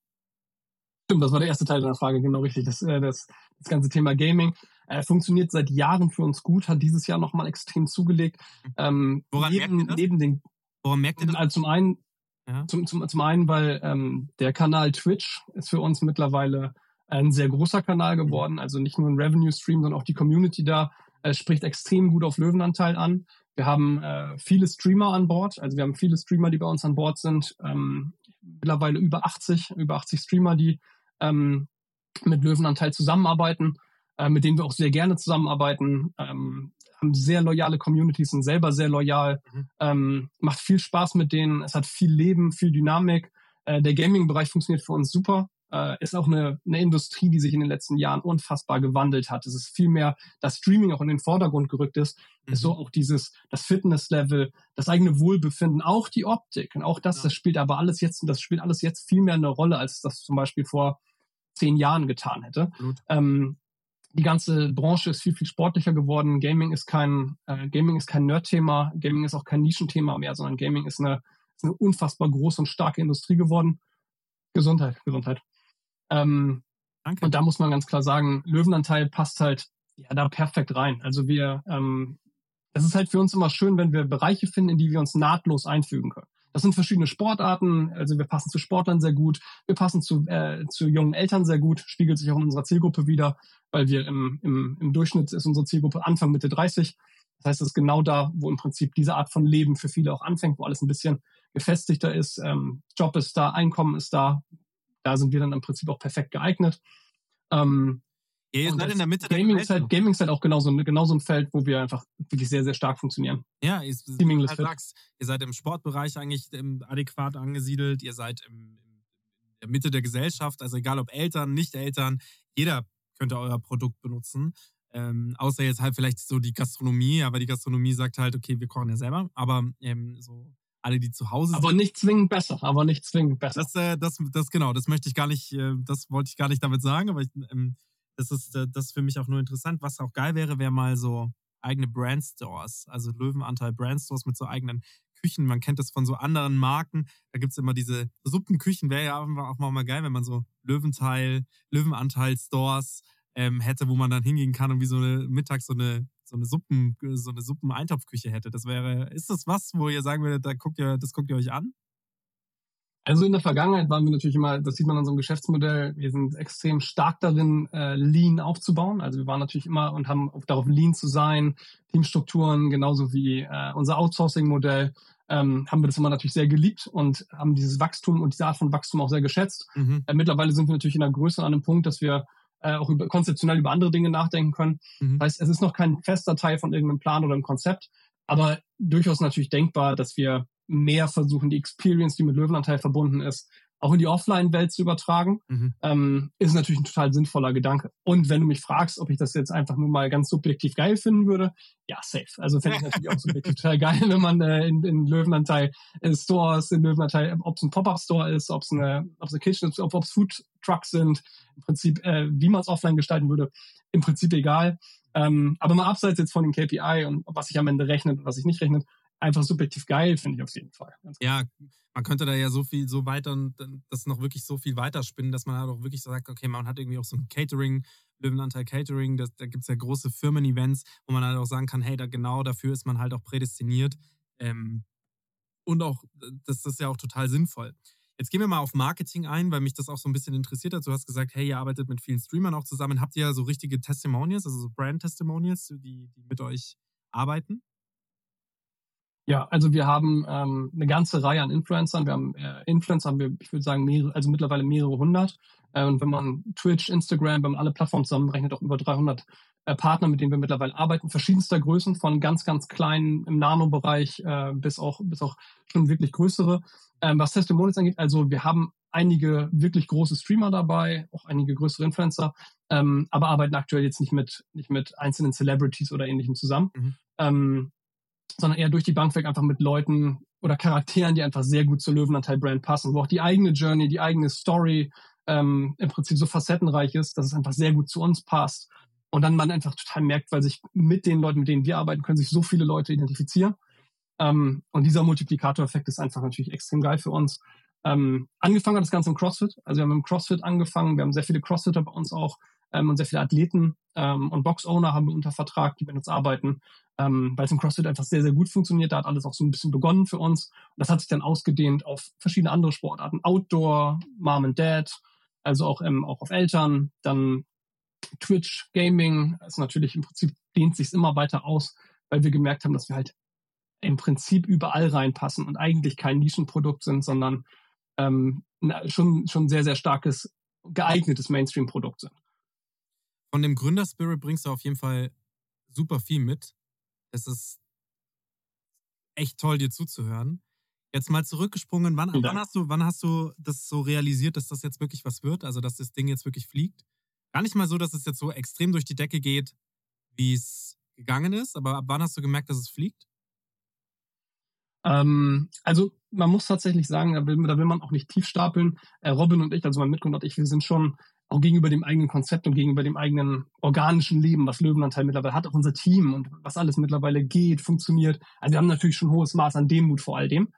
Stimmt, das war der erste Teil deiner Frage, genau richtig. Das, äh, das, das ganze Thema Gaming äh, funktioniert seit Jahren für uns gut, hat dieses Jahr nochmal extrem zugelegt. Mhm. Ähm, Woran neben, merkt ihr das? Neben den, Woran merkt ihr das? Also zum einen, ja. zum, zum, zum einen, weil ähm, der Kanal Twitch ist für uns mittlerweile ein sehr großer Kanal mhm. geworden. Also nicht nur ein Revenue-Stream, sondern auch die Community da äh, spricht extrem gut auf Löwenanteil an. Wir haben äh, viele Streamer an Bord, also wir haben viele Streamer, die bei uns an Bord sind. Ähm, mittlerweile über 80, über 80 Streamer, die ähm, mit Löwenanteil zusammenarbeiten, äh, mit denen wir auch sehr gerne zusammenarbeiten. Ähm, haben sehr loyale Communities, sind selber sehr loyal, mhm. ähm, macht viel Spaß mit denen, es hat viel Leben, viel Dynamik. Äh, der Gaming-Bereich funktioniert für uns super. Äh, ist auch eine, eine Industrie, die sich in den letzten Jahren unfassbar gewandelt hat. Es ist viel mehr, dass Streaming auch in den Vordergrund gerückt ist, mhm. ist so auch dieses, das Fitnesslevel, das eigene Wohlbefinden, auch die Optik. Und auch das, ja. das spielt aber alles jetzt, das spielt alles jetzt viel mehr eine Rolle, als das zum Beispiel vor zehn Jahren getan hätte. Ähm, die ganze Branche ist viel, viel sportlicher geworden. Gaming ist kein, äh, Gaming ist kein Nerd-Thema, Gaming ist auch kein Nischenthema mehr, sondern Gaming ist eine, ist eine unfassbar große und starke Industrie geworden. Gesundheit, Gesundheit. Ähm, Danke. Und da muss man ganz klar sagen, Löwenanteil passt halt ja da perfekt rein. Also wir, ähm, es ist halt für uns immer schön, wenn wir Bereiche finden, in die wir uns nahtlos einfügen können. Das sind verschiedene Sportarten, also wir passen zu Sportlern sehr gut, wir passen zu, äh, zu jungen Eltern sehr gut, spiegelt sich auch in unserer Zielgruppe wieder, weil wir im, im, im Durchschnitt ist unsere Zielgruppe Anfang Mitte 30. Das heißt, es ist genau da, wo im Prinzip diese Art von Leben für viele auch anfängt, wo alles ein bisschen gefestigter ist, ähm, Job ist da, Einkommen ist da, da sind wir dann im Prinzip auch perfekt geeignet. Ähm, ja, ihr seid in der Mitte Gaming der ist, halt, Gaming ist halt auch genauso, genauso ein Feld, wo wir einfach wirklich sehr, sehr stark funktionieren. Ja, ihr, halt sagst, ihr seid im Sportbereich eigentlich adäquat angesiedelt, ihr seid im, in der Mitte der Gesellschaft, also egal ob Eltern, Nicht-Eltern, jeder könnte euer Produkt benutzen. Ähm, außer jetzt halt vielleicht so die Gastronomie, aber die Gastronomie sagt halt, okay, wir kochen ja selber, aber ähm, so alle, die zu Hause sind. Aber nicht zwingend besser, aber nicht zwingend besser. Das, äh, das, das genau, das möchte ich gar nicht, äh, das wollte ich gar nicht damit sagen, aber ich, ähm, das ist, äh, das ist für mich auch nur interessant. Was auch geil wäre, wäre mal so eigene Brandstores, also Löwenanteil Brandstores mit so eigenen Küchen. Man kennt das von so anderen Marken. Da gibt es immer diese Suppenküchen. Wäre ja auch mal geil, wenn man so Löwenteil, Löwenanteil Stores ähm, hätte, wo man dann hingehen kann und wie so eine mittags so eine so eine Suppen, so eine Suppeneintopfküche hätte. Das wäre, ist das was, wo ihr sagen würdet, da guckt ihr, das guckt ihr euch an? Also in der Vergangenheit waren wir natürlich immer, das sieht man an unserem Geschäftsmodell, wir sind extrem stark darin, äh, Lean aufzubauen. Also wir waren natürlich immer und haben darauf Lean zu sein, Teamstrukturen, genauso wie äh, unser Outsourcing-Modell, ähm, haben wir das immer natürlich sehr geliebt und haben dieses Wachstum und diese Art von Wachstum auch sehr geschätzt. Mhm. Äh, mittlerweile sind wir natürlich in der Größe an einem Punkt, dass wir äh, auch über, konzeptionell über andere Dinge nachdenken können. Mhm. Das heißt, es ist noch kein fester Teil von irgendeinem Plan oder einem Konzept, aber durchaus natürlich denkbar, dass wir mehr versuchen, die Experience, die mit Löwenanteil verbunden ist, auch in die Offline-Welt zu übertragen, mhm. ähm, ist natürlich ein total sinnvoller Gedanke. Und wenn du mich fragst, ob ich das jetzt einfach nur mal ganz subjektiv geil finden würde, ja, safe. Also fände ich natürlich auch subjektiv total geil, wenn man äh, in, in Löwenanteil äh, Stores, in Löwenanteil, ob es ein Pop-Up-Store ist, ob es eine, eine Kitchen ist, ob es Food Trucks sind, im Prinzip, äh, wie man es offline gestalten würde, im Prinzip egal. Ähm, aber mal abseits jetzt von den KPI und was sich am Ende rechnet und was sich nicht rechnet, einfach subjektiv geil, finde ich auf jeden Fall. Ja, man könnte da ja so viel, so weiter und das noch wirklich so viel weiterspinnen, dass man halt auch wirklich sagt, okay, man hat irgendwie auch so ein Catering, Löwenanteil Catering, das, da gibt es ja große Firmen-Events, wo man halt auch sagen kann, hey, da genau dafür ist man halt auch prädestiniert. Ähm, und auch, das, ist ja auch total sinnvoll. Jetzt gehen wir mal auf Marketing ein, weil mich das auch so ein bisschen interessiert hat. Du hast gesagt, hey, ihr arbeitet mit vielen Streamern auch zusammen. Habt ihr so richtige Testimonials, also so Brand-Testimonials, die, die mit euch arbeiten? Ja, also wir haben ähm, eine ganze Reihe an Influencern. Wir haben äh, Influencer, haben wir, ich würde sagen, mehrere, also mittlerweile mehrere hundert. Äh, und wenn man Twitch, Instagram, wenn man alle Plattformen zusammenrechnet, auch über 300 äh, Partner, mit denen wir mittlerweile arbeiten, verschiedenster Größen, von ganz, ganz kleinen im Nano-Bereich äh, bis auch bis auch schon wirklich größere. Ähm, was Testimonials angeht, also wir haben einige wirklich große Streamer dabei, auch einige größere Influencer, ähm, aber arbeiten aktuell jetzt nicht mit nicht mit einzelnen Celebrities oder ähnlichem zusammen. Mhm. Ähm, sondern eher durch die Bank weg einfach mit Leuten oder Charakteren, die einfach sehr gut zur Löwenanteil-Brand passen, wo auch die eigene Journey, die eigene Story ähm, im Prinzip so facettenreich ist, dass es einfach sehr gut zu uns passt. Und dann man einfach total merkt, weil sich mit den Leuten, mit denen wir arbeiten, können sich so viele Leute identifizieren. Ähm, und dieser Multiplikatoreffekt ist einfach natürlich extrem geil für uns. Ähm, angefangen hat das Ganze im CrossFit. Also wir haben im CrossFit angefangen. Wir haben sehr viele CrossFitter bei uns auch und sehr viele Athleten ähm, und Box-Owner haben wir unter Vertrag, die mit uns arbeiten, ähm, weil es im CrossFit einfach sehr, sehr gut funktioniert. Da hat alles auch so ein bisschen begonnen für uns. Und das hat sich dann ausgedehnt auf verschiedene andere Sportarten. Outdoor, Mom and Dad, also auch, ähm, auch auf Eltern. Dann Twitch, Gaming, ist natürlich im Prinzip dehnt sich immer weiter aus, weil wir gemerkt haben, dass wir halt im Prinzip überall reinpassen und eigentlich kein Nischenprodukt sind, sondern ähm, schon, schon sehr, sehr starkes, geeignetes Mainstream-Produkt sind von dem Gründerspirit bringst du auf jeden Fall super viel mit. Es ist echt toll, dir zuzuhören. Jetzt mal zurückgesprungen, wann, wann, hast du, wann hast du das so realisiert, dass das jetzt wirklich was wird? Also, dass das Ding jetzt wirklich fliegt? Gar nicht mal so, dass es jetzt so extrem durch die Decke geht, wie es gegangen ist, aber ab wann hast du gemerkt, dass es fliegt? Ähm, also man muss tatsächlich sagen, da will, da will man auch nicht tief stapeln. Äh, Robin und ich, also mein Mitgründer und ich, wir sind schon auch gegenüber dem eigenen Konzept und gegenüber dem eigenen organischen Leben, was Löwenanteil mittlerweile hat, auch unser Team und was alles mittlerweile geht, funktioniert. Also wir haben natürlich schon ein hohes Maß an Demut vor all dem.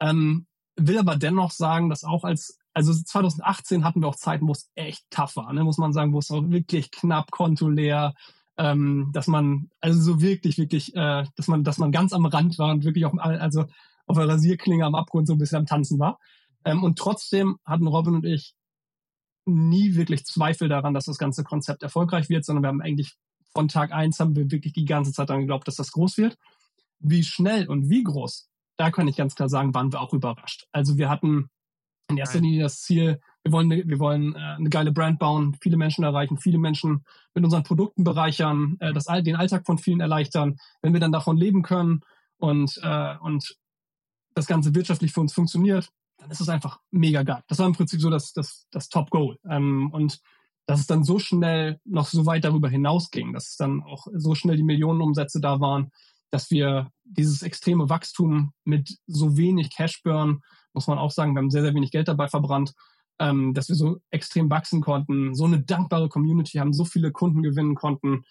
Ähm, will aber dennoch sagen, dass auch als, also 2018 hatten wir auch Zeiten, wo es echt tough war, ne, muss man sagen, wo es auch wirklich knapp, Konto leer, ähm, dass man, also so wirklich, wirklich, äh, dass man, dass man ganz am Rand war und wirklich auf, also auf der Rasierklinge am Abgrund so ein bisschen am Tanzen war. Ähm, und trotzdem hatten Robin und ich nie wirklich Zweifel daran, dass das ganze Konzept erfolgreich wird, sondern wir haben eigentlich von Tag eins haben wir wirklich die ganze Zeit daran geglaubt, dass das groß wird. Wie schnell und wie groß, da kann ich ganz klar sagen, waren wir auch überrascht. Also wir hatten in erster Linie das Ziel, wir wollen, wir wollen äh, eine geile Brand bauen, viele Menschen erreichen, viele Menschen mit unseren Produkten bereichern, äh, das, den Alltag von vielen erleichtern. Wenn wir dann davon leben können und, äh, und das Ganze wirtschaftlich für uns funktioniert, dann ist es einfach mega geil. Das war im Prinzip so das, das, das Top-Goal. Ähm, und dass es dann so schnell noch so weit darüber hinausging, dass es dann auch so schnell die Millionenumsätze da waren, dass wir dieses extreme Wachstum mit so wenig Cash-Burn, muss man auch sagen, wir haben sehr, sehr wenig Geld dabei verbrannt, ähm, dass wir so extrem wachsen konnten, so eine dankbare Community haben, so viele Kunden gewinnen konnten,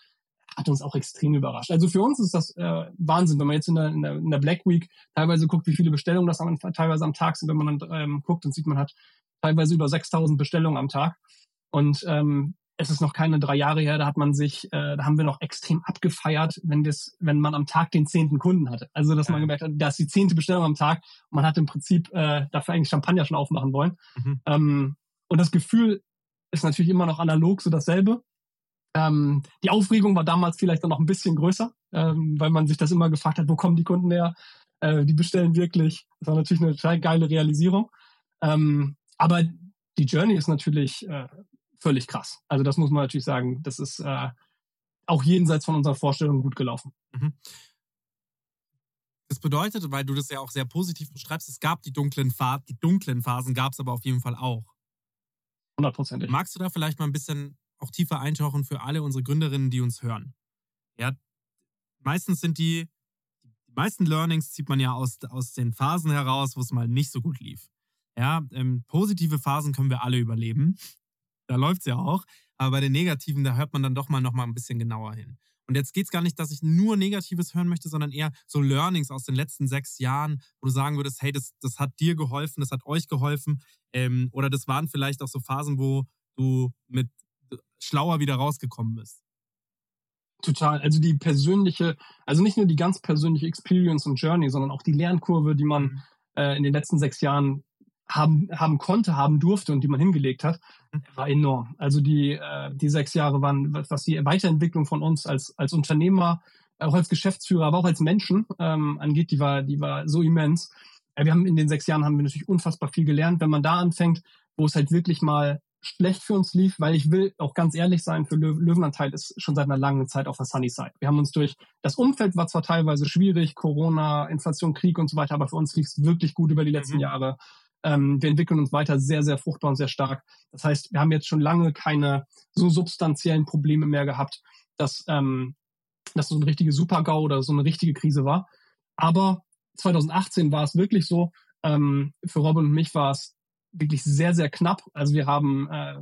hat uns auch extrem überrascht. Also für uns ist das äh, Wahnsinn, wenn man jetzt in der, in, der, in der Black Week teilweise guckt, wie viele Bestellungen das am, teilweise am Tag sind, wenn man dann ähm, guckt, dann sieht man hat teilweise über 6000 Bestellungen am Tag. Und ähm, es ist noch keine drei Jahre her, da hat man sich, äh, da haben wir noch extrem abgefeiert, wenn das, wenn man am Tag den zehnten Kunden hatte. Also dass ja. man gemerkt hat, da ist die zehnte Bestellung am Tag und man hat im Prinzip äh, dafür eigentlich Champagner schon aufmachen wollen. Mhm. Ähm, und das Gefühl ist natürlich immer noch analog so dasselbe. Ähm, die Aufregung war damals vielleicht dann noch ein bisschen größer, ähm, weil man sich das immer gefragt hat, wo kommen die Kunden her? Äh, die bestellen wirklich. Das war natürlich eine total geile Realisierung. Ähm, aber die Journey ist natürlich äh, völlig krass. Also das muss man natürlich sagen. Das ist äh, auch jenseits von unserer Vorstellung gut gelaufen. Mhm. Das bedeutet, weil du das ja auch sehr positiv beschreibst, es gab die dunklen, Pha die dunklen Phasen, gab es aber auf jeden Fall auch. Hundertprozentig. Magst du da vielleicht mal ein bisschen auch tiefer eintauchen für alle unsere Gründerinnen, die uns hören? Ja, meistens sind die, die meisten Learnings zieht man ja aus, aus den Phasen heraus, wo es mal nicht so gut lief. Ja, ähm, positive Phasen können wir alle überleben da läuft es ja auch. Aber bei den negativen, da hört man dann doch mal noch mal ein bisschen genauer hin. Und jetzt geht es gar nicht, dass ich nur Negatives hören möchte, sondern eher so Learnings aus den letzten sechs Jahren, wo du sagen würdest, hey, das, das hat dir geholfen, das hat euch geholfen. Ähm, oder das waren vielleicht auch so Phasen, wo du mit schlauer wieder rausgekommen bist. Total. Also die persönliche, also nicht nur die ganz persönliche Experience und Journey, sondern auch die Lernkurve, die man mhm. äh, in den letzten sechs Jahren haben, haben konnte, haben durfte und die man hingelegt hat, mhm. war enorm. Also die, äh, die sechs Jahre waren, was die Weiterentwicklung von uns als, als Unternehmer, auch als Geschäftsführer, aber auch als Menschen ähm, angeht, die war, die war so immens. wir haben in den sechs Jahren haben wir natürlich unfassbar viel gelernt. Wenn man da anfängt, wo es halt wirklich mal schlecht für uns lief, weil ich will auch ganz ehrlich sein, für Lö Löwenanteil ist schon seit einer langen Zeit auf der Sunny Side. Wir haben uns durch, das Umfeld war zwar teilweise schwierig, Corona, Inflation, Krieg und so weiter, aber für uns lief es wirklich gut über die letzten mhm. Jahre. Ähm, wir entwickeln uns weiter sehr, sehr fruchtbar und sehr stark. Das heißt, wir haben jetzt schon lange keine so substanziellen Probleme mehr gehabt, dass ähm, das so eine richtige Super-GAU oder so eine richtige Krise war. Aber 2018 war es wirklich so, ähm, für Robin und mich war es wirklich sehr, sehr knapp. Also wir haben äh,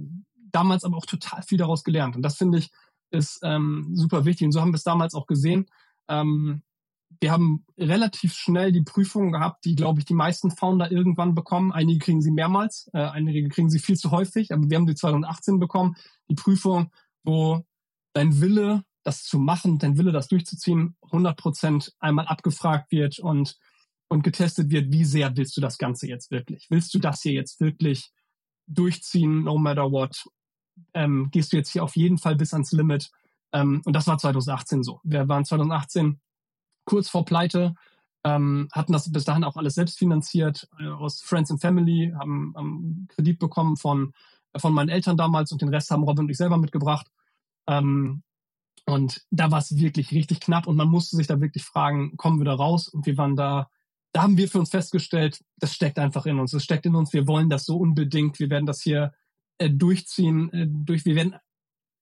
damals aber auch total viel daraus gelernt. Und das finde ich ist ähm, super wichtig. Und so haben wir es damals auch gesehen. Ähm, wir haben relativ schnell die Prüfungen gehabt, die, glaube ich, die meisten Founder irgendwann bekommen. Einige kriegen sie mehrmals, äh, einige kriegen sie viel zu häufig, aber wir haben die 2018 bekommen, die Prüfung, wo dein Wille, das zu machen, dein Wille, das durchzuziehen, 100 Prozent einmal abgefragt wird und, und getestet wird, wie sehr willst du das Ganze jetzt wirklich? Willst du das hier jetzt wirklich durchziehen, no matter what? Ähm, gehst du jetzt hier auf jeden Fall bis ans Limit? Ähm, und das war 2018 so. Wir waren 2018 kurz vor Pleite, ähm, hatten das bis dahin auch alles selbst finanziert äh, aus Friends and Family, haben, haben Kredit bekommen von, von meinen Eltern damals und den Rest haben Robin und ich selber mitgebracht. Ähm, und da war es wirklich richtig knapp und man musste sich da wirklich fragen, kommen wir da raus? Und wir waren da da haben wir für uns festgestellt, das steckt einfach in uns. Das steckt in uns. Wir wollen das so unbedingt. Wir werden das hier äh, durchziehen. Äh, durch, wir werden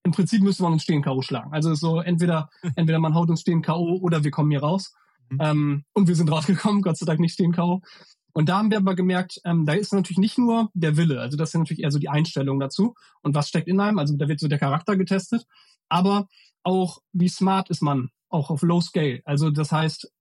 im Prinzip müssen wir uns stehen K.O. schlagen. Also so entweder entweder man haut uns stehen K.O. oder wir kommen hier raus. Mhm. Ähm, und wir sind rausgekommen, Gott sei Dank nicht stehen K.O. Und da haben wir aber gemerkt, ähm, da ist natürlich nicht nur der Wille, also das ist natürlich eher so die Einstellung dazu und was steckt in einem, also da wird so der Charakter getestet, aber auch wie smart ist man, auch auf Low Scale. Also das heißt,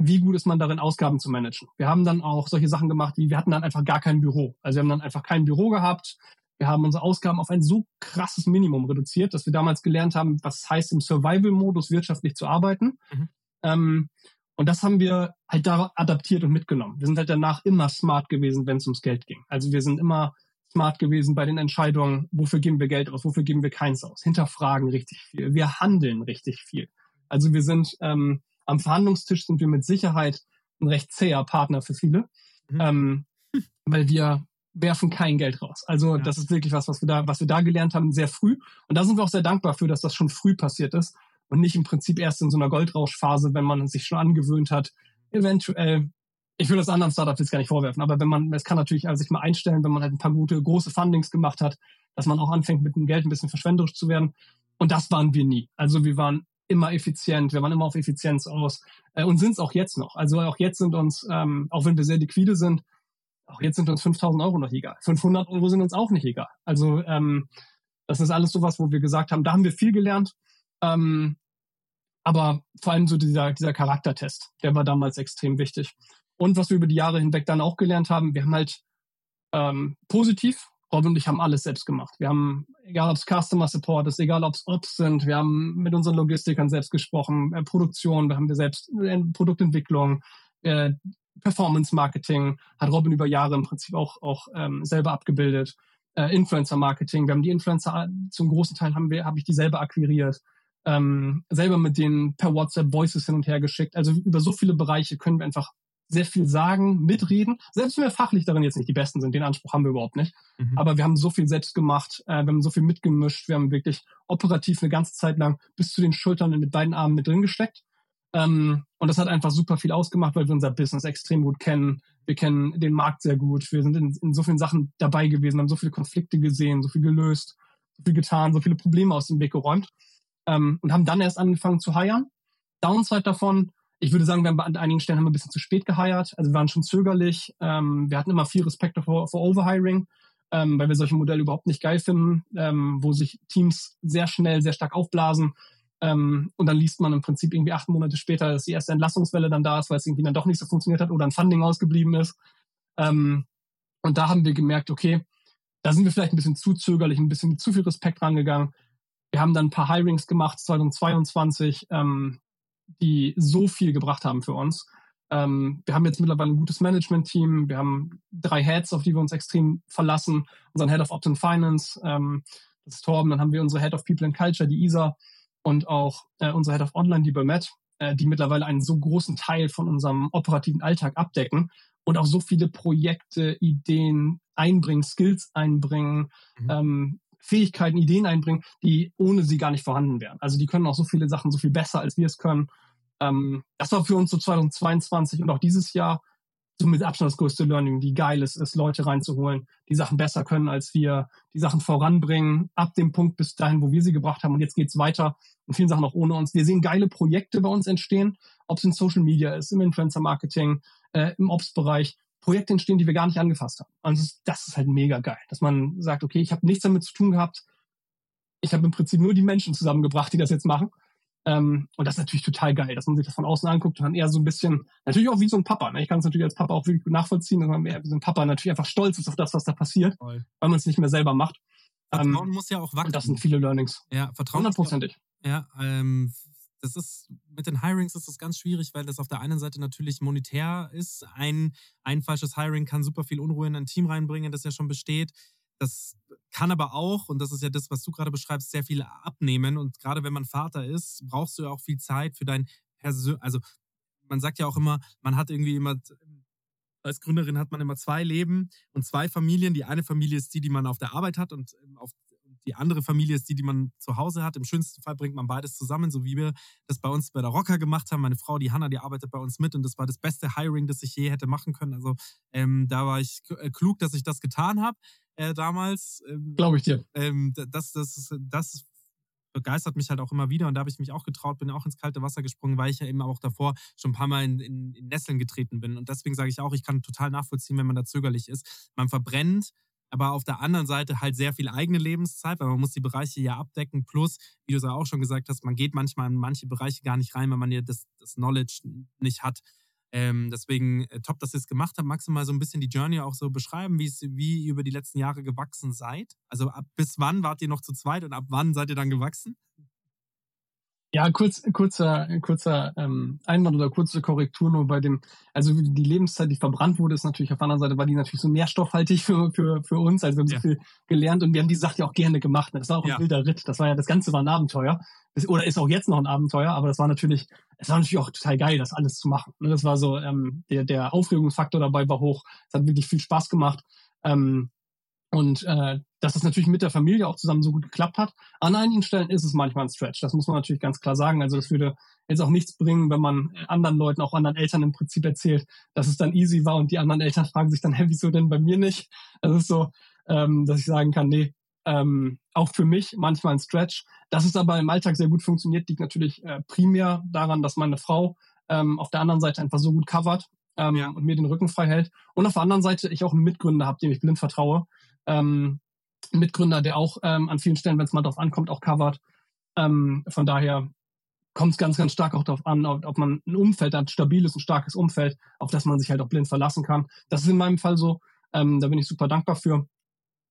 wie gut ist man darin, Ausgaben zu managen. Wir haben dann auch solche Sachen gemacht, wie wir hatten dann einfach gar kein Büro. Also wir haben dann einfach kein Büro gehabt. Wir haben unsere Ausgaben auf ein so krasses Minimum reduziert, dass wir damals gelernt haben, was heißt im Survival-Modus wirtschaftlich zu arbeiten. Mhm. Ähm, und das haben wir halt da adaptiert und mitgenommen. Wir sind halt danach immer smart gewesen, wenn es ums Geld ging. Also wir sind immer smart gewesen bei den Entscheidungen, wofür geben wir Geld aus, wofür geben wir keins aus. Hinterfragen richtig viel. Wir handeln richtig viel. Also wir sind ähm, am Verhandlungstisch sind wir mit Sicherheit ein recht zäher Partner für viele, mhm. ähm, weil wir werfen kein Geld raus. Also ja. das ist wirklich was, was wir da, was wir da gelernt haben, sehr früh. Und da sind wir auch sehr dankbar für, dass das schon früh passiert ist und nicht im Prinzip erst in so einer Goldrauschphase, wenn man sich schon angewöhnt hat, eventuell. Ich will das anderen Startups jetzt gar nicht vorwerfen, aber wenn man, es kann natürlich also sich mal einstellen, wenn man halt ein paar gute große Fundings gemacht hat, dass man auch anfängt mit dem Geld ein bisschen verschwenderisch zu werden. Und das waren wir nie. Also wir waren immer effizient, wir waren immer auf Effizienz aus äh, und sind es auch jetzt noch. Also auch jetzt sind uns, ähm, auch wenn wir sehr liquide sind, auch jetzt sind uns 5000 Euro noch egal. 500 Euro sind uns auch nicht egal. Also ähm, das ist alles sowas, wo wir gesagt haben, da haben wir viel gelernt. Ähm, aber vor allem so dieser, dieser Charaktertest, der war damals extrem wichtig. Und was wir über die Jahre hinweg dann auch gelernt haben, wir haben halt ähm, positiv Rob und ich haben alles selbst gemacht. Wir haben, egal ob es Customer Support ist, egal ob es Ops sind, wir haben mit unseren Logistikern selbst gesprochen, äh, Produktion, da haben wir selbst äh, Produktentwicklung, äh, Performance Marketing hat Robin über Jahre im Prinzip auch, auch ähm, selber abgebildet. Äh, Influencer Marketing, wir haben die Influencer zum großen Teil haben wir, habe ich die selber akquiriert, ähm, selber mit denen per WhatsApp Voices hin und her geschickt. Also über so viele Bereiche können wir einfach sehr viel sagen, mitreden. Selbst wenn wir fachlich darin jetzt nicht die Besten sind, den Anspruch haben wir überhaupt nicht. Mhm. Aber wir haben so viel selbst gemacht, äh, wir haben so viel mitgemischt, wir haben wirklich operativ eine ganze Zeit lang bis zu den Schultern mit beiden Armen mit drin gesteckt. Ähm, und das hat einfach super viel ausgemacht, weil wir unser Business extrem gut kennen. Wir kennen den Markt sehr gut. Wir sind in, in so vielen Sachen dabei gewesen, haben so viele Konflikte gesehen, so viel gelöst, so viel getan, so viele Probleme aus dem Weg geräumt. Ähm, und haben dann erst angefangen zu heiern. Downside davon, ich würde sagen, wir haben an einigen Stellen haben wir ein bisschen zu spät geheiert. Also wir waren schon zögerlich. Ähm, wir hatten immer viel Respekt vor, Overhiring, ähm, weil wir solche Modelle überhaupt nicht geil finden, ähm, wo sich Teams sehr schnell, sehr stark aufblasen. Ähm, und dann liest man im Prinzip irgendwie acht Monate später, dass die erste Entlassungswelle dann da ist, weil es irgendwie dann doch nicht so funktioniert hat oder ein Funding ausgeblieben ist. Ähm, und da haben wir gemerkt, okay, da sind wir vielleicht ein bisschen zu zögerlich, ein bisschen mit zu viel Respekt rangegangen. Wir haben dann ein paar Hirings gemacht 2022, ähm, die so viel gebracht haben für uns. Ähm, wir haben jetzt mittlerweile ein gutes Management-Team. Wir haben drei Heads, auf die wir uns extrem verlassen. Unseren Head of Opt and Finance, ähm, das ist Torben. Dann haben wir unsere Head of People and Culture, die Isa. Und auch äh, unsere Head of Online, die Bermet, äh, die mittlerweile einen so großen Teil von unserem operativen Alltag abdecken und auch so viele Projekte, Ideen einbringen, Skills einbringen, mhm. ähm, Fähigkeiten, Ideen einbringen, die ohne sie gar nicht vorhanden wären. Also die können auch so viele Sachen so viel besser, als wir es können. Ähm, das war für uns so 2022 und auch dieses Jahr so mit Abstand das größte Learning, wie geil es ist, Leute reinzuholen, die Sachen besser können als wir, die Sachen voranbringen, ab dem Punkt bis dahin, wo wir sie gebracht haben. Und jetzt geht's weiter in vielen Sachen auch ohne uns. Wir sehen geile Projekte bei uns entstehen, ob es in Social Media ist, im Influencer Marketing, äh, im Ops-Bereich. Projekte entstehen, die wir gar nicht angefasst haben. Also das ist halt mega geil, dass man sagt, okay, ich habe nichts damit zu tun gehabt. Ich habe im Prinzip nur die Menschen zusammengebracht, die das jetzt machen. Ähm, und das ist natürlich total geil, dass man sich das von außen anguckt und dann eher so ein bisschen, natürlich auch wie so ein Papa. Ne? Ich kann es natürlich als Papa auch wirklich nachvollziehen, dass man eher wie so ein Papa natürlich einfach stolz ist auf das, was da passiert, Voll. weil man es nicht mehr selber macht. Vertrauen ähm, muss ja auch wachsen. Und das sind viele Learnings. Ja, Vertrauen. Hundertprozentig. Ja, ähm, das ist mit den Hirings ist das ganz schwierig, weil das auf der einen Seite natürlich monetär ist. Ein, ein falsches Hiring kann super viel Unruhe in ein Team reinbringen, das ja schon besteht. Das kann aber auch, und das ist ja das, was du gerade beschreibst, sehr viel abnehmen. Und gerade wenn man Vater ist, brauchst du ja auch viel Zeit für dein Persön also man sagt ja auch immer, man hat irgendwie immer als Gründerin hat man immer zwei Leben und zwei Familien. Die eine Familie ist die, die man auf der Arbeit hat und auf die andere Familie ist die, die man zu Hause hat. Im schönsten Fall bringt man beides zusammen, so wie wir das bei uns bei der Rocker gemacht haben. Meine Frau, die Hanna, die arbeitet bei uns mit und das war das beste Hiring, das ich je hätte machen können. Also ähm, da war ich äh, klug, dass ich das getan habe äh, damals. Ähm, Glaube ich dir. Ähm, das, das, das begeistert mich halt auch immer wieder und da habe ich mich auch getraut, bin auch ins kalte Wasser gesprungen, weil ich ja eben auch davor schon ein paar Mal in, in, in Nesseln getreten bin. Und deswegen sage ich auch, ich kann total nachvollziehen, wenn man da zögerlich ist. Man verbrennt aber auf der anderen Seite halt sehr viel eigene Lebenszeit, weil man muss die Bereiche ja abdecken. Plus, wie du es ja auch schon gesagt hast, man geht manchmal in manche Bereiche gar nicht rein, weil man ja das, das Knowledge nicht hat. Ähm, deswegen äh, top, dass ihr es gemacht habt. Magst du mal so ein bisschen die Journey auch so beschreiben, wie ihr über die letzten Jahre gewachsen seid? Also ab bis wann wart ihr noch zu zweit und ab wann seid ihr dann gewachsen? Ja, kurz, kurzer, kurzer ähm, Einwand oder kurze Korrektur nur bei dem, also die Lebenszeit, die verbrannt wurde, ist natürlich auf der anderen Seite, war die natürlich so nährstoffhaltig für, für, für uns. Also wir haben ja. so viel gelernt und wir haben die Sache ja auch gerne gemacht. Das war auch ein ja. wilder Ritt. Das war ja, das Ganze war ein Abenteuer. Das, oder ist auch jetzt noch ein Abenteuer, aber das war natürlich, es war natürlich auch total geil, das alles zu machen. Das war so, ähm, der, der Aufregungsfaktor dabei war hoch. Es hat wirklich viel Spaß gemacht. Ähm, und äh, dass das natürlich mit der Familie auch zusammen so gut geklappt hat. An einigen Stellen ist es manchmal ein Stretch. Das muss man natürlich ganz klar sagen. Also das würde jetzt auch nichts bringen, wenn man anderen Leuten, auch anderen Eltern im Prinzip erzählt, dass es dann easy war und die anderen Eltern fragen sich dann, hä, wieso denn bei mir nicht? Das ist so, ähm, dass ich sagen kann, nee, ähm, auch für mich manchmal ein Stretch. Dass es aber im Alltag sehr gut funktioniert, liegt natürlich äh, primär daran, dass meine Frau ähm, auf der anderen Seite einfach so gut covert ähm, ja. und mir den Rücken frei hält. Und auf der anderen Seite ich auch einen Mitgründer habe, dem ich blind vertraue, ähm, Mitgründer, der auch ähm, an vielen Stellen, wenn es mal drauf ankommt, auch covert. Ähm, von daher kommt es ganz, ganz stark auch darauf an, ob, ob man ein Umfeld hat, ein stabiles, ein starkes Umfeld, auf das man sich halt auch blind verlassen kann. Das ist in meinem Fall so. Ähm, da bin ich super dankbar für.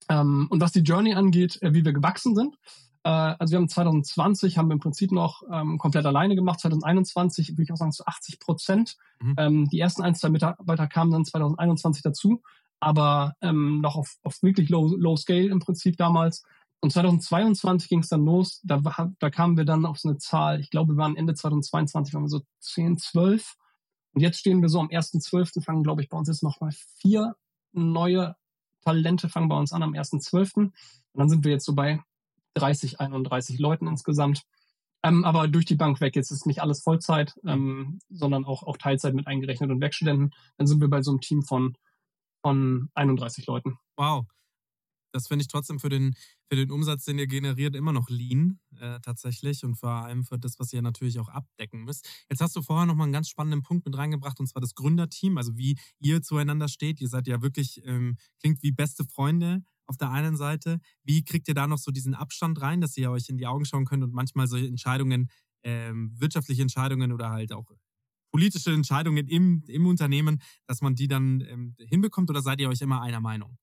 Ähm, und was die Journey angeht, äh, wie wir gewachsen sind, äh, also wir haben 2020 haben wir im Prinzip noch ähm, komplett alleine gemacht. 2021 würde ich auch sagen zu 80 Prozent. Mhm. Ähm, die ersten ein, zwei Mitarbeiter kamen dann 2021 dazu aber ähm, noch auf, auf wirklich low, low scale im Prinzip damals. Und 2022 ging es dann los, da, da kamen wir dann auf so eine Zahl, ich glaube, wir waren Ende 2022, waren wir so 10, 12. Und jetzt stehen wir so am 1.12., fangen, glaube ich, bei uns jetzt nochmal vier neue Talente fangen bei uns an am 1.12. Und dann sind wir jetzt so bei 30, 31 Leuten insgesamt. Ähm, aber durch die Bank weg. Jetzt ist nicht alles Vollzeit, ähm, sondern auch, auch Teilzeit mit eingerechnet und Werkstudenten. Dann sind wir bei so einem Team von von 31 Leuten. Wow. Das finde ich trotzdem für den, für den Umsatz, den ihr generiert, immer noch lean äh, tatsächlich und vor allem für das, was ihr natürlich auch abdecken müsst. Jetzt hast du vorher nochmal einen ganz spannenden Punkt mit reingebracht und zwar das Gründerteam, also wie ihr zueinander steht. Ihr seid ja wirklich, ähm, klingt wie beste Freunde auf der einen Seite. Wie kriegt ihr da noch so diesen Abstand rein, dass ihr euch in die Augen schauen könnt und manchmal solche Entscheidungen, ähm, wirtschaftliche Entscheidungen oder halt auch politische Entscheidungen im, im Unternehmen, dass man die dann ähm, hinbekommt oder seid ihr euch immer einer Meinung?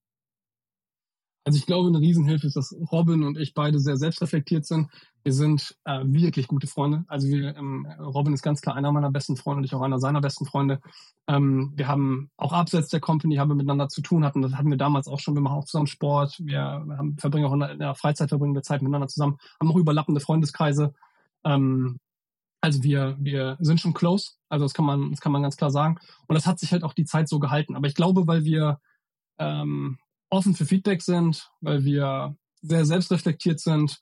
Also ich glaube, eine Riesenhilfe ist, dass Robin und ich beide sehr selbstreflektiert sind. Wir sind äh, wirklich gute Freunde. Also wir, ähm, Robin ist ganz klar einer meiner besten Freunde und ich auch einer seiner besten Freunde. Ähm, wir haben auch abseits der Company haben wir miteinander zu tun hatten. Das hatten wir damals auch schon. Wir machen auch zusammen Sport. Wir haben, verbringen auch in der, Freizeit verbringen wir Zeit miteinander zusammen. Haben auch überlappende Freundeskreise. Ähm, also wir, wir sind schon close, also das kann man, das kann man ganz klar sagen. Und das hat sich halt auch die Zeit so gehalten. Aber ich glaube, weil wir ähm, offen für Feedback sind, weil wir sehr selbstreflektiert sind,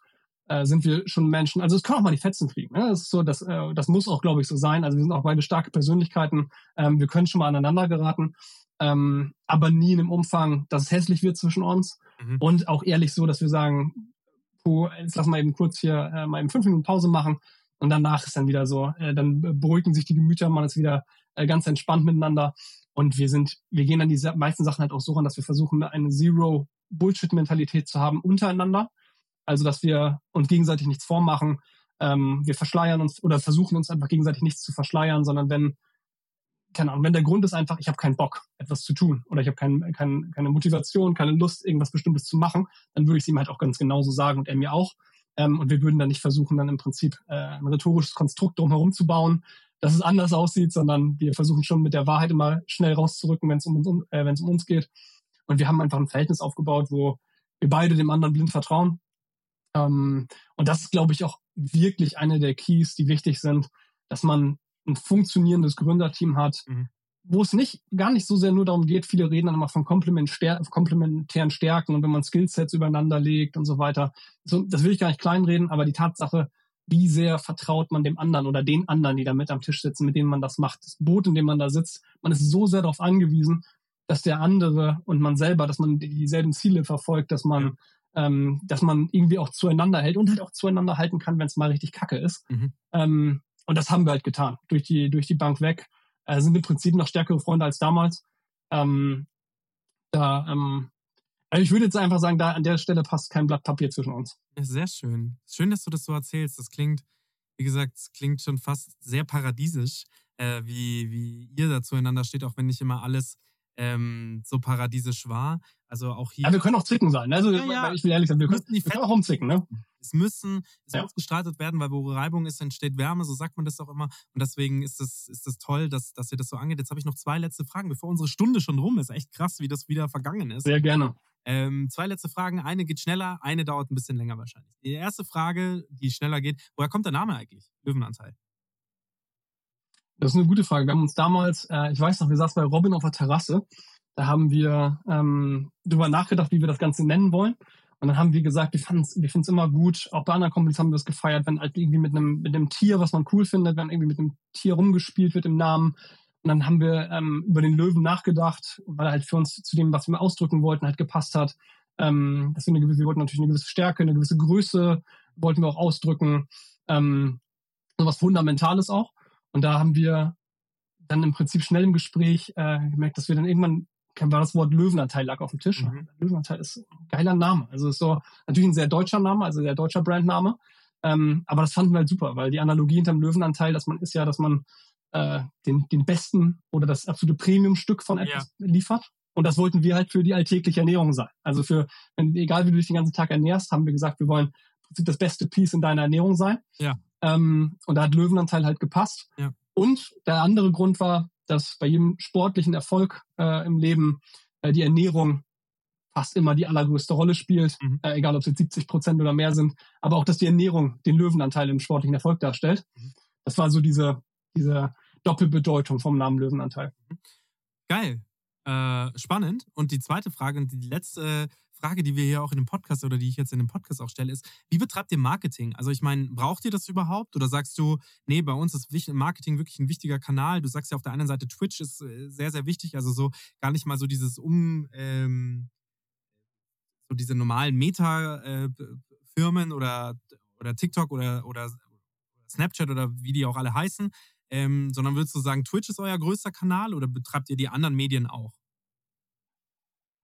äh, sind wir schon Menschen. Also es kann auch mal die Fetzen fliegen. Ne? Das ist so, das, äh, das muss auch, glaube ich, so sein. Also wir sind auch beide starke Persönlichkeiten. Ähm, wir können schon mal aneinander geraten, ähm, aber nie in dem Umfang, dass es hässlich wird zwischen uns. Mhm. Und auch ehrlich so, dass wir sagen, puh, jetzt lass mal eben kurz hier äh, mal eben fünf Minuten Pause machen und danach ist dann wieder so, äh, dann beruhigen sich die Gemüter, man ist wieder äh, ganz entspannt miteinander. Und wir sind, wir gehen dann die meisten Sachen halt auch so ran, dass wir versuchen, eine Zero-Bullshit-Mentalität zu haben untereinander. Also, dass wir uns gegenseitig nichts vormachen. Ähm, wir verschleiern uns oder versuchen uns einfach gegenseitig nichts zu verschleiern, sondern wenn, keine Ahnung, wenn der Grund ist einfach, ich habe keinen Bock, etwas zu tun oder ich habe kein, kein, keine Motivation, keine Lust, irgendwas Bestimmtes zu machen, dann würde ich es ihm halt auch ganz genauso sagen und er mir auch. Ähm, und wir würden dann nicht versuchen, dann im Prinzip äh, ein rhetorisches Konstrukt drumherum zu bauen, dass es anders aussieht, sondern wir versuchen schon mit der Wahrheit immer schnell rauszurücken, wenn es um, uns, äh, wenn es um uns geht. Und wir haben einfach ein Verhältnis aufgebaut, wo wir beide dem anderen blind vertrauen. Ähm, und das ist, glaube ich, auch wirklich eine der Keys, die wichtig sind, dass man ein funktionierendes Gründerteam hat, mhm. Wo es nicht gar nicht so sehr nur darum geht, viele reden dann immer von komplementären Stärken und wenn man Skillsets übereinander legt und so weiter. So, das will ich gar nicht kleinreden, aber die Tatsache, wie sehr vertraut man dem anderen oder den anderen, die da mit am Tisch sitzen, mit denen man das macht, das Boot, in dem man da sitzt, man ist so sehr darauf angewiesen, dass der andere und man selber, dass man dieselben Ziele verfolgt, dass man, ja. ähm, dass man irgendwie auch zueinander hält und halt auch zueinander halten kann, wenn es mal richtig kacke ist. Mhm. Ähm, und das haben wir halt getan, durch die, durch die Bank weg. Äh, sind im Prinzip noch stärkere Freunde als damals. Ähm, da, ähm, also ich würde jetzt einfach sagen, da an der Stelle passt kein Blatt Papier zwischen uns. Ja, sehr schön. Schön, dass du das so erzählst. Das klingt, wie gesagt, es klingt schon fast sehr paradiesisch, äh, wie, wie ihr da zueinander steht, auch wenn nicht immer alles ähm, so paradiesisch war. Also auch hier. Ja, wir können auch zicken sein. Also ja, ja. ich will ehrlich sein, wir, können, wir können auch umzicken, ne? Es müssen, es ja. muss gestaltet werden, weil wo Reibung ist, entsteht Wärme, so sagt man das auch immer. Und deswegen ist es ist das toll, dass, dass ihr das so angeht. Jetzt habe ich noch zwei letzte Fragen, bevor unsere Stunde schon rum ist. Echt krass, wie das wieder vergangen ist. Sehr gerne. Ähm, zwei letzte Fragen. Eine geht schneller, eine dauert ein bisschen länger wahrscheinlich. Die erste Frage, die schneller geht, woher kommt der Name eigentlich? Löwenanteil. Das ist eine gute Frage. Wir haben uns damals, äh, ich weiß noch, wir saßen bei Robin auf der Terrasse. Da haben wir ähm, darüber nachgedacht, wie wir das Ganze nennen wollen. Und dann haben wir gesagt, wir fanden es wir finden's immer gut. Auch bei anderen Companies haben wir es gefeiert, wenn halt irgendwie mit einem, mit einem Tier, was man cool findet, wenn irgendwie mit einem Tier rumgespielt wird im Namen. Und dann haben wir ähm, über den Löwen nachgedacht, weil er halt für uns zu dem, was wir ausdrücken wollten, halt gepasst hat. Ähm, dass wir, eine gewisse, wir wollten natürlich eine gewisse Stärke, eine gewisse Größe wollten wir auch ausdrücken. Ähm, so was Fundamentales auch. Und da haben wir dann im Prinzip schnell im Gespräch äh, gemerkt, dass wir dann irgendwann war das Wort Löwenanteil lag auf dem Tisch. Mhm. Löwenanteil ist ein geiler Name. Also ist so natürlich ein sehr deutscher Name, also sehr deutscher Brandname. Ähm, aber das fanden wir halt super, weil die Analogie hinterm Löwenanteil, dass man ist ja, dass man äh, den, den besten oder das absolute Premiumstück von etwas ja. liefert. Und das wollten wir halt für die alltägliche Ernährung sein. Also für, wenn, egal wie du dich den ganzen Tag ernährst, haben wir gesagt, wir wollen das beste Piece in deiner Ernährung sein. Ja. Ähm, und da hat Löwenanteil halt gepasst. Ja. Und der andere Grund war, dass bei jedem sportlichen Erfolg äh, im Leben äh, die Ernährung fast immer die allergrößte Rolle spielt, mhm. äh, egal ob es jetzt 70 Prozent oder mehr sind, aber auch, dass die Ernährung den Löwenanteil im sportlichen Erfolg darstellt. Mhm. Das war so diese, diese Doppelbedeutung vom Namen Löwenanteil. Mhm. Geil. Äh, spannend. Und die zweite Frage und die letzte Frage, die wir hier auch in dem Podcast oder die ich jetzt in dem Podcast auch stelle, ist, wie betreibt ihr Marketing? Also ich meine, braucht ihr das überhaupt? Oder sagst du, nee, bei uns ist Marketing wirklich ein wichtiger Kanal? Du sagst ja auf der einen Seite, Twitch ist äh, sehr, sehr wichtig, also so gar nicht mal so dieses Um, ähm, so diese normalen Meta-Firmen äh, oder, oder TikTok oder, oder Snapchat oder wie die auch alle heißen, ähm, sondern würdest du sagen, Twitch ist euer größter Kanal oder betreibt ihr die anderen Medien auch?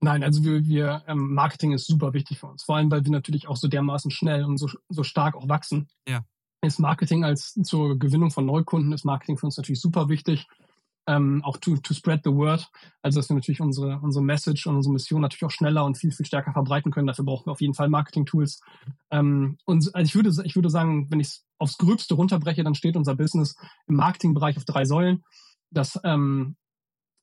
Nein, also wir, wir ähm, Marketing ist super wichtig für uns. Vor allem, weil wir natürlich auch so dermaßen schnell und so, so stark auch wachsen. Ja. Ist Marketing als zur Gewinnung von Neukunden ist Marketing für uns natürlich super wichtig. Ähm, auch to, to spread the word. Also dass wir natürlich unsere, unsere Message und unsere Mission natürlich auch schneller und viel, viel stärker verbreiten können. Dafür brauchen wir auf jeden Fall Marketing-Tools. Ähm, und also ich würde, ich würde sagen, wenn ich es aufs Gröbste runterbreche, dann steht unser Business im Marketingbereich auf drei Säulen. Das ähm,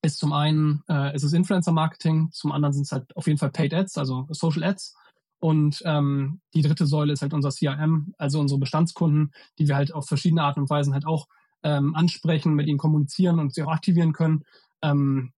ist zum einen äh, ist es Influencer Marketing, zum anderen sind es halt auf jeden Fall Paid Ads, also Social Ads. Und ähm, die dritte Säule ist halt unser CRM, also unsere Bestandskunden, die wir halt auf verschiedene Arten und Weisen halt auch ähm, ansprechen, mit ihnen kommunizieren und sie auch aktivieren können. Ähm,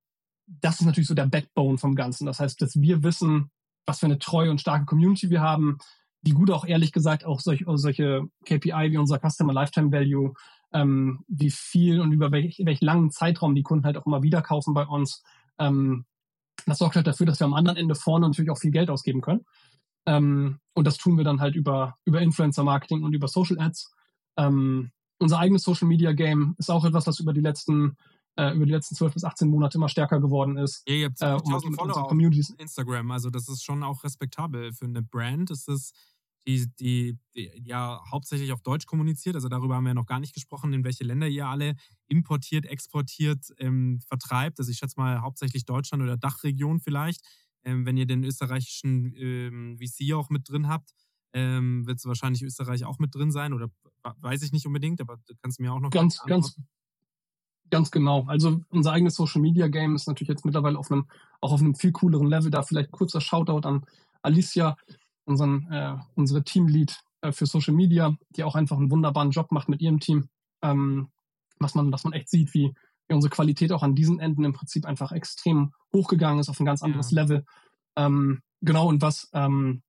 das ist natürlich so der Backbone vom Ganzen. Das heißt, dass wir wissen, was für eine treue und starke Community wir haben, wie gut auch ehrlich gesagt auch solch, solche KPI wie unser Customer Lifetime Value ähm, wie viel und über welch, welch langen Zeitraum die Kunden halt auch immer wieder kaufen bei uns. Ähm, das sorgt halt dafür, dass wir am anderen Ende vorne natürlich auch viel Geld ausgeben können. Ähm, und das tun wir dann halt über, über Influencer-Marketing und über Social Ads. Ähm, unser eigenes Social Media Game ist auch etwas, was über die letzten äh, über die letzten 12 bis 18 Monate immer stärker geworden ist. Ja, ihr habt 1000 äh, Follower auf Instagram, also das ist schon auch respektabel für eine Brand. Ist es die, die, die, ja hauptsächlich auf Deutsch kommuniziert. Also darüber haben wir noch gar nicht gesprochen, in welche Länder ihr alle importiert, exportiert, ähm, vertreibt. Also ich schätze mal hauptsächlich Deutschland oder Dachregion vielleicht. Ähm, wenn ihr den österreichischen ähm, VC auch mit drin habt, ähm, wird es wahrscheinlich Österreich auch mit drin sein oder weiß ich nicht unbedingt, aber du kannst mir auch noch ganz, ganz, ganz genau. Also unser eigenes Social Media Game ist natürlich jetzt mittlerweile auf einem, auch auf einem viel cooleren Level. Da vielleicht kurzer Shoutout an Alicia, unseren, äh, unsere Teamlead äh, für Social Media, die auch einfach einen wunderbaren Job macht mit ihrem Team. Ähm, was man, was man echt sieht, wie, ja, unsere Qualität auch an diesen Enden im Prinzip einfach extrem hochgegangen ist auf ein ganz anderes ja. Level. Ähm, genau, und was ähm,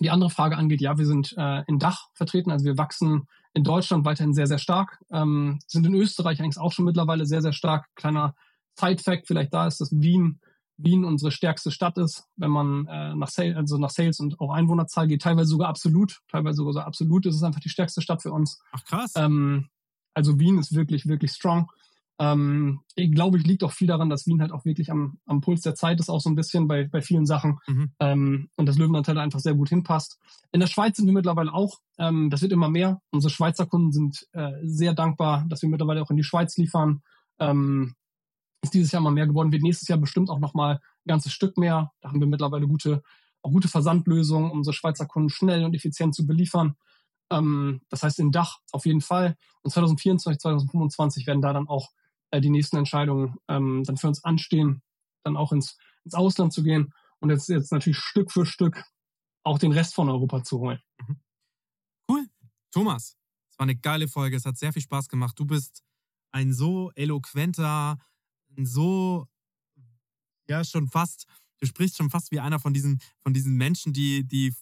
die andere Frage angeht, ja, wir sind äh, in Dach vertreten, also wir wachsen in Deutschland weiterhin sehr, sehr stark, ähm, sind in Österreich eigentlich auch schon mittlerweile sehr, sehr stark. Kleiner Side-Fact vielleicht da ist, dass Wien Wien unsere stärkste Stadt ist, wenn man äh, nach, Sales, also nach Sales und auch Einwohnerzahl geht, teilweise sogar absolut, teilweise sogar so absolut ist es einfach die stärkste Stadt für uns. Ach krass. Ähm, also Wien ist wirklich, wirklich strong. Ähm, ich glaube, ich liegt auch viel daran, dass Wien halt auch wirklich am, am Puls der Zeit ist, auch so ein bisschen bei, bei vielen Sachen. Mhm. Ähm, und das Löwenanteil einfach sehr gut hinpasst. In der Schweiz sind wir mittlerweile auch. Ähm, das wird immer mehr. Unsere Schweizer Kunden sind äh, sehr dankbar, dass wir mittlerweile auch in die Schweiz liefern. Ähm, ist dieses Jahr mal mehr geworden, wird nächstes Jahr bestimmt auch nochmal ein ganzes Stück mehr. Da haben wir mittlerweile gute, auch gute Versandlösungen, um unsere Schweizer Kunden schnell und effizient zu beliefern. Ähm, das heißt, in Dach auf jeden Fall. Und 2024, 2025 werden da dann auch äh, die nächsten Entscheidungen ähm, dann für uns anstehen, dann auch ins, ins Ausland zu gehen und jetzt, jetzt natürlich Stück für Stück auch den Rest von Europa zu holen. Mhm. Cool. Thomas, es war eine geile Folge. Es hat sehr viel Spaß gemacht. Du bist ein so eloquenter, so, ja, schon fast, du sprichst schon fast wie einer von diesen, von diesen Menschen, die, die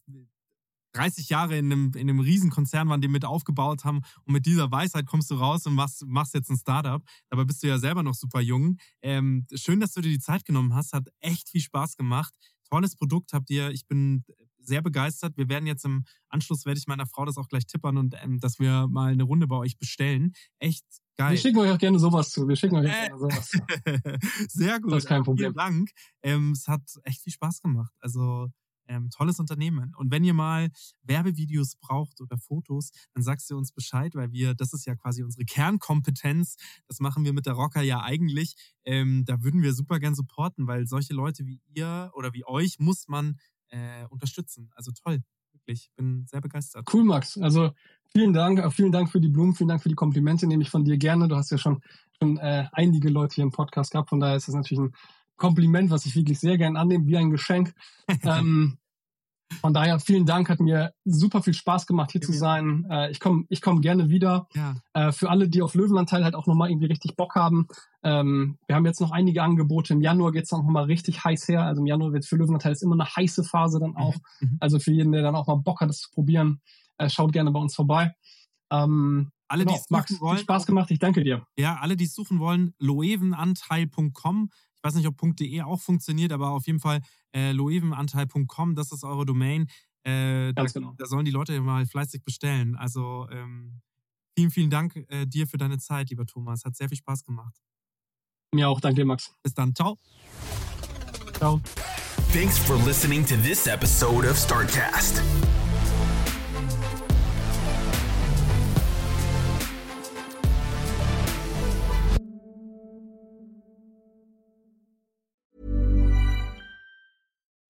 30 Jahre in einem, in einem Riesenkonzern waren, die mit aufgebaut haben und mit dieser Weisheit kommst du raus und machst, machst jetzt ein Startup. Dabei bist du ja selber noch super jung. Ähm, schön, dass du dir die Zeit genommen hast. Hat echt viel Spaß gemacht. Tolles Produkt habt ihr. Ich bin sehr begeistert. Wir werden jetzt im Anschluss, werde ich meiner Frau das auch gleich tippern und ähm, dass wir mal eine Runde bei euch bestellen. Echt geil. Wir schicken euch auch gerne sowas zu. Wir schicken euch äh, gerne sowas zu. sehr gut. Das ist kein Problem. Vielen Dank. Ähm, es hat echt viel Spaß gemacht. Also ähm, tolles Unternehmen. Und wenn ihr mal Werbevideos braucht oder Fotos, dann sagst du uns Bescheid, weil wir, das ist ja quasi unsere Kernkompetenz. Das machen wir mit der Rocker ja eigentlich. Ähm, da würden wir super gern supporten, weil solche Leute wie ihr oder wie euch muss man äh, unterstützen. Also toll, wirklich. Bin sehr begeistert. Cool, Max. Also vielen Dank, äh, vielen Dank für die Blumen, vielen Dank für die Komplimente, nehme ich von dir gerne. Du hast ja schon, schon äh, einige Leute hier im Podcast gehabt, von daher ist das natürlich ein Kompliment, was ich wirklich sehr gern annehme, wie ein Geschenk. ähm, von daher vielen Dank, hat mir super viel Spaß gemacht, hier ja, zu sein. Äh, ich komme ich komm gerne wieder. Ja. Äh, für alle, die auf Löwenanteil halt auch nochmal irgendwie richtig Bock haben. Ähm, wir haben jetzt noch einige Angebote. Im Januar geht es dann nochmal richtig heiß her. Also im Januar wird für Löwenanteil ist immer eine heiße Phase dann auch. Mhm. mhm. Also für jeden, der dann auch mal Bock hat, das zu probieren, äh, schaut gerne bei uns vorbei. Ähm, alle, genau, die es Max, wollen, Spaß gemacht, ich danke dir. Ja, alle, die es suchen wollen, loevenanteil.com weiß nicht, ob .de auch funktioniert, aber auf jeden Fall äh, loevenanteil.com, das ist eure Domain. Äh, da, genau. da, sollen die Leute mal fleißig bestellen. Also ähm, vielen, vielen Dank äh, dir für deine Zeit, lieber Thomas. Hat sehr viel Spaß gemacht. Mir auch. Danke, Max. Bis dann. Ciao. Ciao. Thanks for listening to this episode of Startcast.